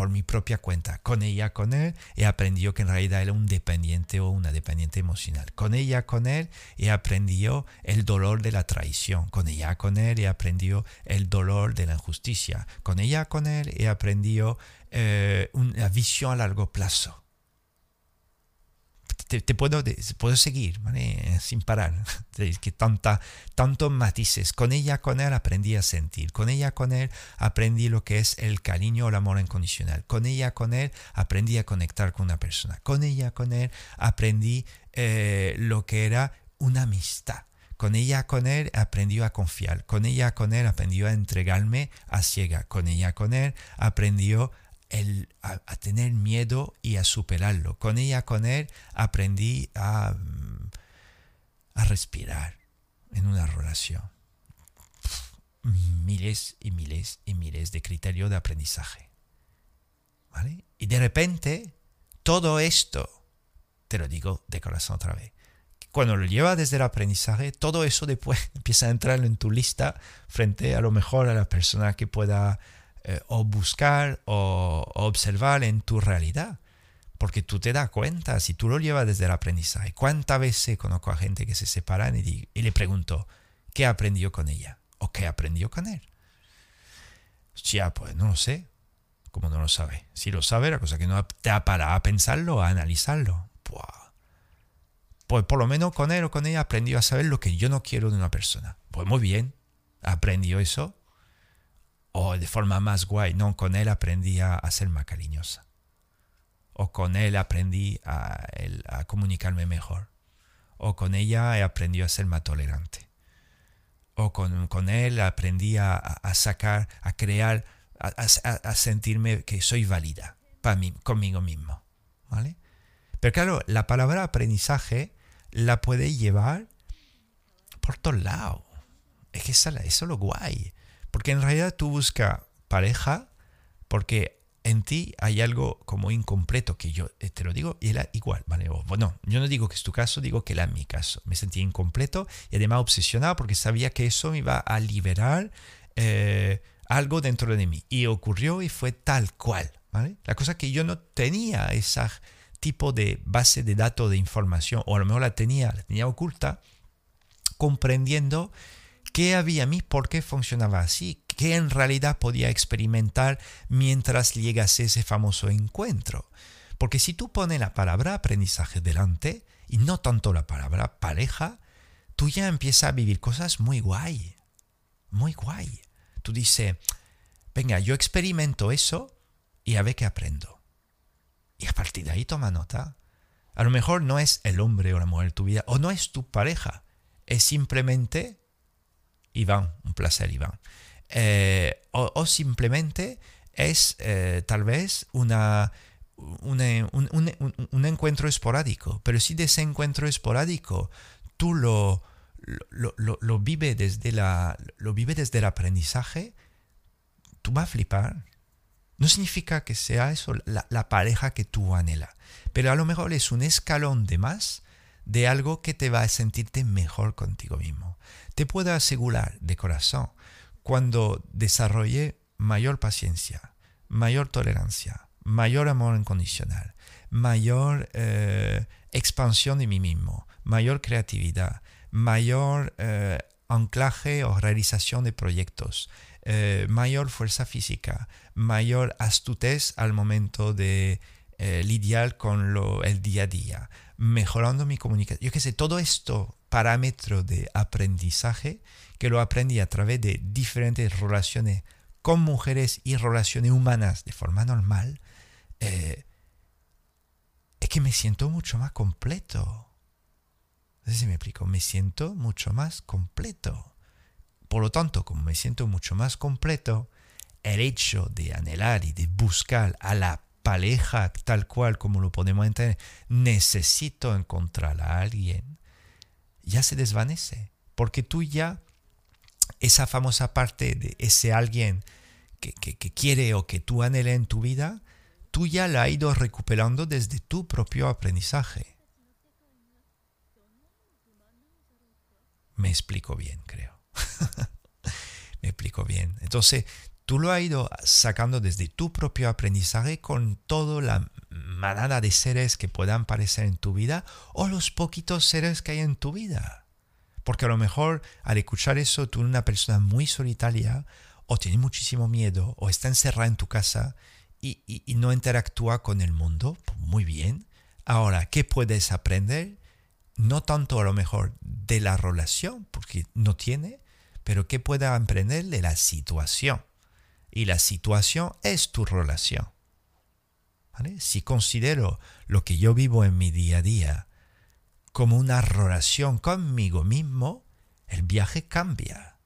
[SPEAKER 1] por mi propia cuenta. Con ella, con él, he aprendido que en realidad era un dependiente o una dependiente emocional. Con ella, con él, he aprendido el dolor de la traición. Con ella, con él, he aprendido el dolor de la injusticia. Con ella, con él, he aprendido eh, una visión a largo plazo te, puedo, puedo seguir sin parar. que tanta, tantos matices. Con ella, con él aprendí a sentir. Con ella, con él aprendí lo que es el cariño o el amor incondicional. Con ella, con él aprendí a conectar con una persona. Con ella, con él aprendí eh, lo que era una amistad. Con ella, con él, aprendió a confiar. Con ella, con él, aprendió a entregarme a ciega. Con ella, con él, aprendió a, tener miedo y a superarlo. Con ella, con él, aprendí a, mm, a respirar en una relación. Miles y miles y miles de criterios de aprendizaje. ¿Vale? Y de repente, todo esto, te lo digo de corazón otra vez, cuando lo llevas desde el aprendizaje, todo eso después empieza a entrar en tu lista frente a lo mejor a la persona que pueda eh, o buscar o, observar en tu realidad. Porque tú te das cuenta, si tú lo llevas desde el aprendizaje, ¿cuántas veces conozco a gente que se separan y, le pregunto, ¿qué aprendió con ella? ¿O qué aprendió con él? Ya, pues no lo sé. Como no lo sabe? Si lo sabe, la cosa que no te ha parado a pensarlo, a analizarlo. Pues por lo menos con él o con ella aprendió a saber lo que yo no quiero de una persona. Pues muy bien, aprendió eso o de forma más guay, no, con él aprendí a, ser más cariñosa. O con él aprendí a, comunicarme mejor. O con ella he aprendido a ser más tolerante. O con, con él aprendí a, sacar, a crear, a, sentirme que soy válida para mí, conmigo mismo. ¿Vale? Pero claro, la palabra aprendizaje la puede llevar por todos lados. Es que eso es lo guay. Porque en realidad tú buscas pareja porque en ti hay algo como incompleto que yo eh, te lo digo y era igual, ¿vale? bueno, yo no digo que es tu caso, digo que era mi caso. Me sentía incompleto y además obsesionado porque sabía que eso me iba a liberar eh, algo dentro de mí. Y ocurrió y fue tal cual, ¿vale? La cosa que yo no tenía ese tipo de base de datos de información, o a lo mejor la tenía, la tenía oculta, comprendiendo qué había a mí, por qué funcionaba así, qué en realidad podía experimentar mientras llegase ese famoso encuentro. Porque si tú pones la palabra aprendizaje delante y no tanto la palabra pareja, tú ya empiezas a vivir cosas muy guay, muy guay. Tú dices, venga, yo experimento eso y a ver qué aprendo. Y a partir de ahí toma nota. A lo mejor no es el hombre o la mujer de tu vida, o no es tu pareja, es simplemente Iván, un placer Iván. Eh, o, simplemente es eh, tal vez una, un, encuentro esporádico, pero si de ese encuentro esporádico tú lo, lo, lo, vives desde, la, lo vive desde el aprendizaje, tú vas a flipar. No significa que sea eso la, la pareja que tú anhelas, pero a lo mejor es un escalón de más de algo que te va a sentirte mejor contigo mismo. Te puedo asegurar de corazón, cuando desarrollé mayor paciencia, mayor tolerancia, mayor amor incondicional, mayor eh, expansión de mí mismo, mayor creatividad, mayor eh, anclaje o realización de proyectos, eh, mayor fuerza física, mayor astutez al momento de lidiar con lo, el día a día, mejorando mi comunicación. Yo qué sé, todo esto parámetro de aprendizaje que lo aprendí a través de diferentes relaciones con mujeres y relaciones humanas de forma normal, eh, es que me siento mucho más completo. No sé si me explico, me siento mucho más completo. Por lo tanto, como me siento mucho más completo, el hecho de anhelar y de buscar a la tal cual como lo podemos entender, necesito encontrar a alguien, ya se desvanece. Porque tú ya, esa famosa parte de ese alguien que, que quiere o que tú anhelas en tu vida, tú ya la has ido recuperando desde tu propio aprendizaje. Me explico bien, creo. Me explico bien. Entonces, tú lo has ido sacando desde tu propio aprendizaje con toda la manada de seres que puedan aparecer en tu vida o los poquitos seres que hay en tu vida. Porque a lo mejor al escuchar eso tú eres una persona muy solitaria o tienes muchísimo miedo o está encerrada en tu casa y, no interactúa con el mundo, pues muy bien. Ahora, ¿qué puedes aprender? No tanto a lo mejor de la relación, porque no tiene, pero ¿qué puedes aprender de la situación? Y la situación es tu relación. Si considero lo que yo vivo en mi día a día como una relación conmigo mismo, el viaje cambia.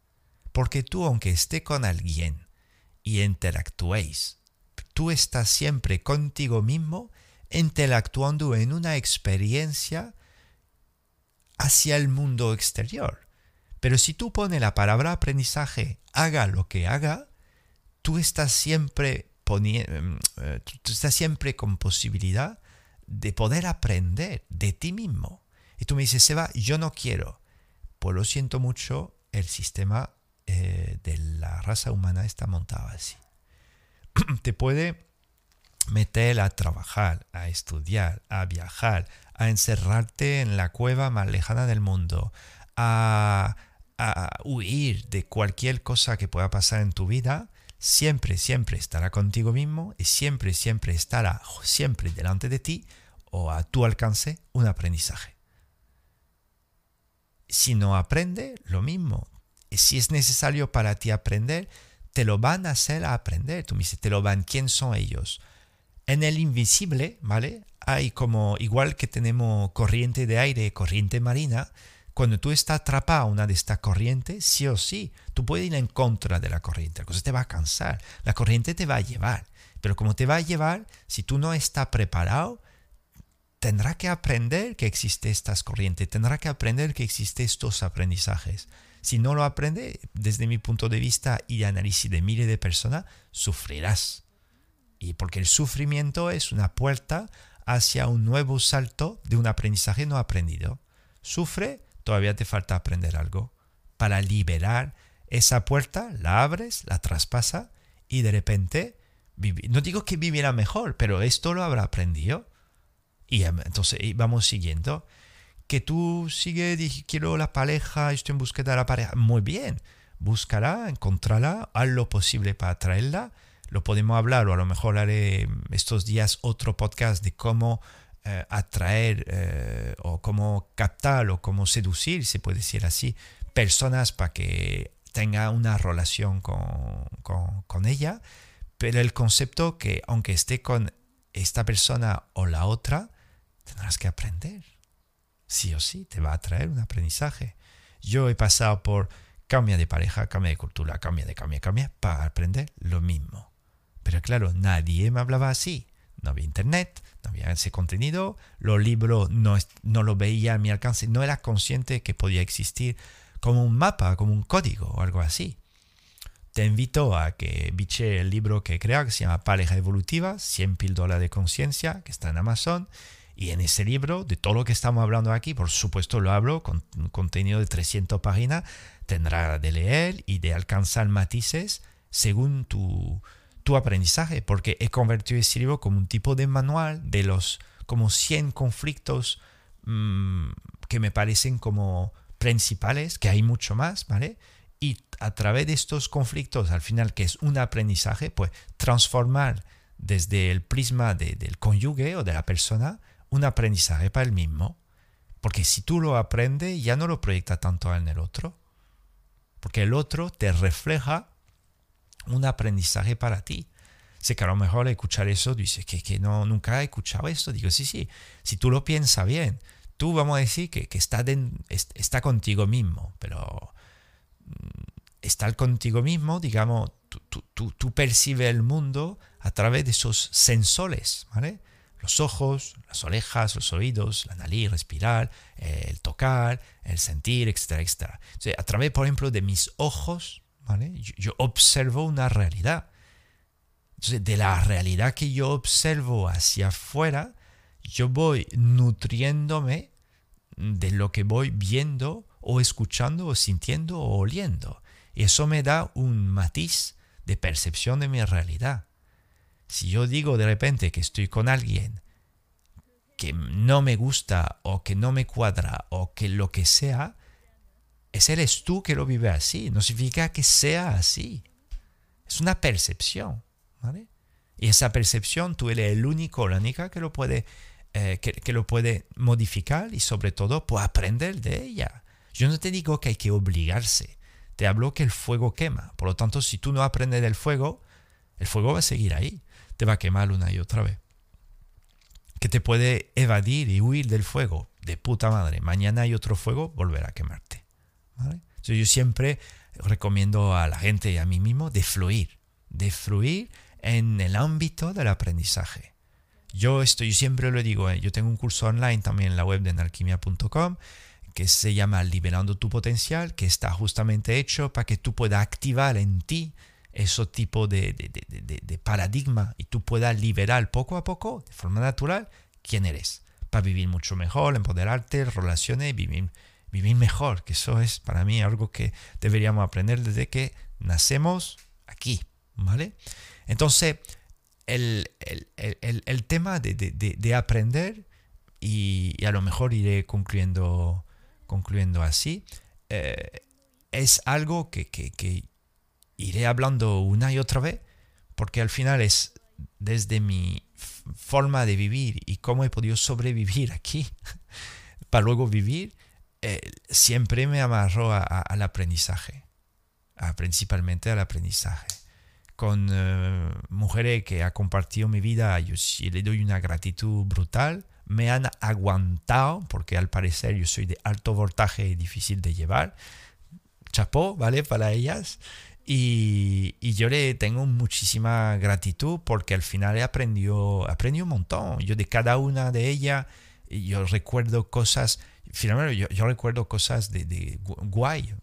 [SPEAKER 1] Porque tú, aunque esté con alguien y interactuéis tú estás siempre contigo mismo interactuando en una experiencia hacia el mundo exterior. Pero si tú pones la palabra aprendizaje, haga lo que haga, tú estás siempre em, eh, estás siempre con posibilidad de poder aprender de ti mismo. Y tú me dices, Seba, yo no quiero. Pues lo siento mucho, el sistema eh, de la raza humana está montado así. te puede meter a trabajar, a estudiar, a viajar, a encerrarte en la cueva más lejana del mundo, a, huir de cualquier cosa que pueda pasar en tu vida, siempre, siempre estará contigo mismo y siempre, siempre estará siempre delante de ti o a tu alcance un aprendizaje. Si no aprende, lo mismo. Si es necesario para ti aprender, te lo van a hacer aprender. Tú me dices, te lo van, ¿quién son ellos? En el invisible, ¿vale? Hay como, igual que tenemos corriente de aire, corriente marina, cuando tú estás atrapado a una de estas corrientes, sí o sí, tú puedes ir en contra de la corriente. La cosa te va a cansar. La corriente te va a llevar. Pero como te va a llevar, si tú no estás preparado, tendrá que aprender que existe estas corrientes, tendrá que aprender que existen estos aprendizajes. Si no lo aprende, desde mi punto de vista y análisis de miles de personas, sufrirás. Y porque el sufrimiento es una puerta hacia un nuevo salto de un aprendizaje no aprendido. Sufre, todavía te falta aprender algo. Para liberar esa puerta, la abres, la traspasa y de repente, no digo que vivirá mejor, pero esto lo habrá aprendido. Y entonces vamos siguiendo que tú sigues, quiero la pareja, estoy en búsqueda de la pareja. Muy bien, búscala, encontrala, haz lo posible para traerla. Lo podemos hablar o a lo mejor haré estos días otro podcast de cómo eh, atraer eh, o cómo captar o cómo seducir, se puede decir así, personas para que tenga una relación con, con, ella. Pero el concepto que aunque esté con esta persona o la otra, tendrás que aprender sí o sí te va a traer un aprendizaje. Yo he pasado por cambia de pareja, cambia de cultura, cambia de cambia, cambia, para aprender lo mismo. Pero claro, nadie me hablaba así. No había internet, no había ese contenido, los libros no, no lo veía a mi alcance, no era consciente que podía existir como un mapa, como un código o algo así. Te invito a que biche el libro que he creado, que se llama Pareja Evolutiva, 100 píldoras de conciencia, que está en Amazon, y en ese libro, de todo lo que estamos hablando aquí, por supuesto lo hablo con un contenido de 300 páginas, tendrá de leer y de alcanzar matices según tu, tu aprendizaje, porque he convertido ese libro como un tipo de manual de los como 100 conflictos mm, que me parecen como principales, que hay mucho más, ¿vale? Y a través de estos conflictos, al final, que es un aprendizaje, pues transformar desde el prisma del cónyuge o de la persona, un aprendizaje para el mismo. Porque si tú lo aprendes, ya no lo proyecta tanto en el otro. Porque el otro te refleja un aprendizaje para ti. Sé que a lo mejor escuchar eso dices que, que no, nunca he escuchado esto. Digo, sí, sí, si tú lo piensas bien, tú vamos a decir que, que está, está contigo mismo, pero mm, estar contigo mismo, digamos, tú, tú, tú, percibes el mundo a través de esos sensores, ¿vale? Los ojos, las orejas, los oídos, la nariz, respirar, el tocar, el sentir, etcétera, etcétera. a través, por ejemplo, de mis ojos, Yo, observo una realidad. De la realidad que yo observo hacia afuera, yo voy nutriéndome de lo que voy viendo o escuchando o sintiendo o oliendo. Y eso me da un matiz de percepción de mi realidad. Si yo digo de repente que estoy con alguien que no me gusta o que no me cuadra o que lo que sea, es eres tú que lo vive así. No significa que sea así. Es una percepción. ¿vale? Y esa percepción tú eres el único, la única que lo puede, eh, que, lo puede modificar y sobre todo puede aprender de ella. Yo no te digo que hay que obligarse. Te hablo que el fuego quema. Por lo tanto, si tú no aprendes del fuego, el fuego va a seguir ahí. Te va a quemar una y otra vez. Que te puede evadir y huir del fuego. De puta madre. Mañana hay otro fuego, volverá a quemarte yo siempre recomiendo a la gente y a mí mismo de fluir, de fluir en el ámbito del aprendizaje. Yo estoy, siempre lo digo, ¿eh? yo tengo un curso online también en la web de enalquimia.com que se llama Liberando tu potencial, que está justamente hecho para que tú puedas activar en ti ese tipo de, de paradigma y tú puedas liberar poco a poco, de forma natural, quién eres, para vivir mucho mejor, empoderarte, relaciones, vivir vivir mejor, que eso es para mí algo que deberíamos aprender desde que nacemos aquí, ¿vale? Entonces, el, tema de, aprender, y, a lo mejor iré concluyendo, concluyendo así, eh, es algo que, que iré hablando una y otra vez, porque al final es desde mi forma de vivir y cómo he podido sobrevivir aquí para luego vivir, eh, siempre me amarró al aprendizaje, principalmente al aprendizaje. Con eh, mujeres que han compartido mi vida, yo sí le doy una gratitud brutal. Me han aguantado, porque al parecer yo soy de alto voltaje y difícil de llevar. Chapó, ¿vale? Para ellas. Y, y, yo le tengo muchísima gratitud porque al final he aprendido, aprendido un montón. Yo de cada una de ellas, yo recuerdo cosas finalmente yo, recuerdo cosas de, guay.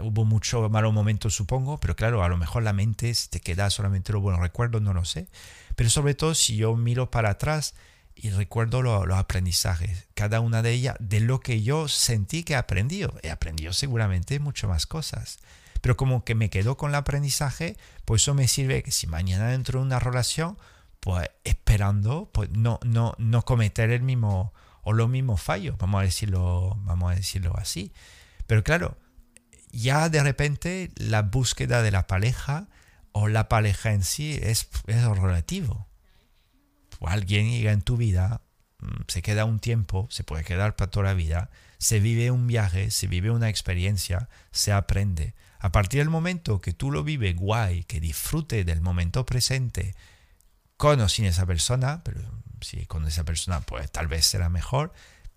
[SPEAKER 1] hubo mucho malos momentos, supongo, pero claro, a lo mejor la mente te queda solamente los buenos recuerdos, no lo sé. Pero sobre todo si yo miro para atrás y recuerdo los aprendizajes, cada una de ellas, de lo que yo sentí que he aprendido. He aprendido seguramente mucho más cosas. Pero como que me quedo con el aprendizaje, pues eso me sirve que si mañana entro en una relación, pues esperando, pues no, no, no cometer el mismo o los mismos fallos, vamos a decirlo, vamos a decirlo así. Pero claro, ya de repente la búsqueda de la pareja o la pareja en sí es, es relativo. Alguien llega en tu vida, mm, se queda un tiempo, se puede quedar para toda la vida, se vive un viaje, se vive una experiencia, se aprende. A partir del momento que tú lo vives guay, que disfrute del momento presente con o sin esa persona, pero si con esa persona pues tal vez será mejor,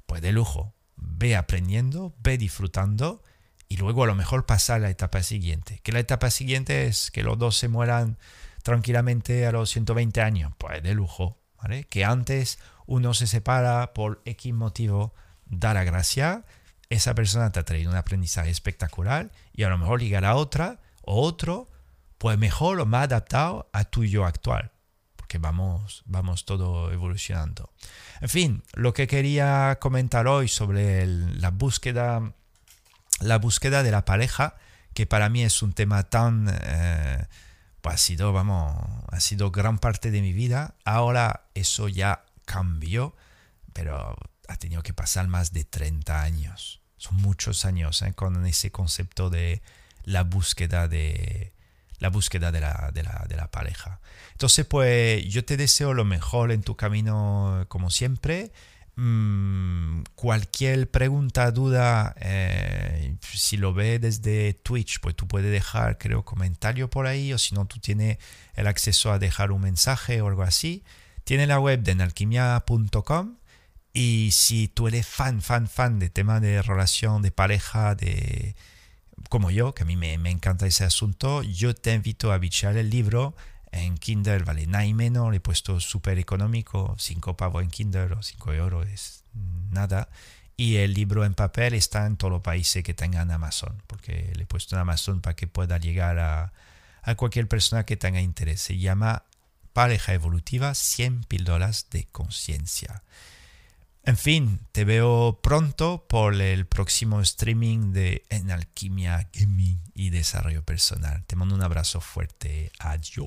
[SPEAKER 1] pues de lujo. Ve aprendiendo, ve disfrutando y luego a lo mejor pasar a la etapa siguiente. Que la etapa siguiente es que los dos se mueran tranquilamente a los 120 años, pues de lujo. ¿vale? Que antes uno se separa por X motivo, da la gracia, esa persona te ha traído un aprendizaje espectacular y a lo mejor llegará a otra o otro, pues mejor o más adaptado a tu yo actual porque vamos, vamos todo evolucionando. En fin, lo que quería comentar hoy sobre la búsqueda, la búsqueda de la pareja, que para mí es un tema tan, eh, pues ha sido, vamos, ha sido gran parte de mi vida. Ahora eso ya cambió, pero ha tenido que pasar más de 30 años. Son muchos años ¿eh? con ese concepto de la búsqueda de la búsqueda de la, de la, de la pareja. Entonces, pues yo te deseo lo mejor en tu camino, como siempre. Mm, cualquier pregunta, duda, eh, si lo ve desde Twitch, pues tú puedes dejar, creo, comentario por ahí, o si no, tú tienes el acceso a dejar un mensaje o algo así. Tiene la web de enalquimia.com y si tú eres fan, fan, fan de tema de relación, de pareja, de como yo, que a mí me, encanta ese asunto, yo te invito a bichar el libro en Kindle vale nada y menos, he puesto súper económico, 5 pavos en Kindle o 5 euros es nada. Y el libro en papel está en todos los países que tengan Amazon, porque le he puesto en Amazon para que pueda llegar a, a cualquier persona que tenga interés. Se llama Pareja Evolutiva, 100 píldoras de conciencia. En fin, te veo pronto por el próximo streaming de En Alquimia Gaming y Desarrollo Personal. Te mando un abrazo fuerte. Adiós.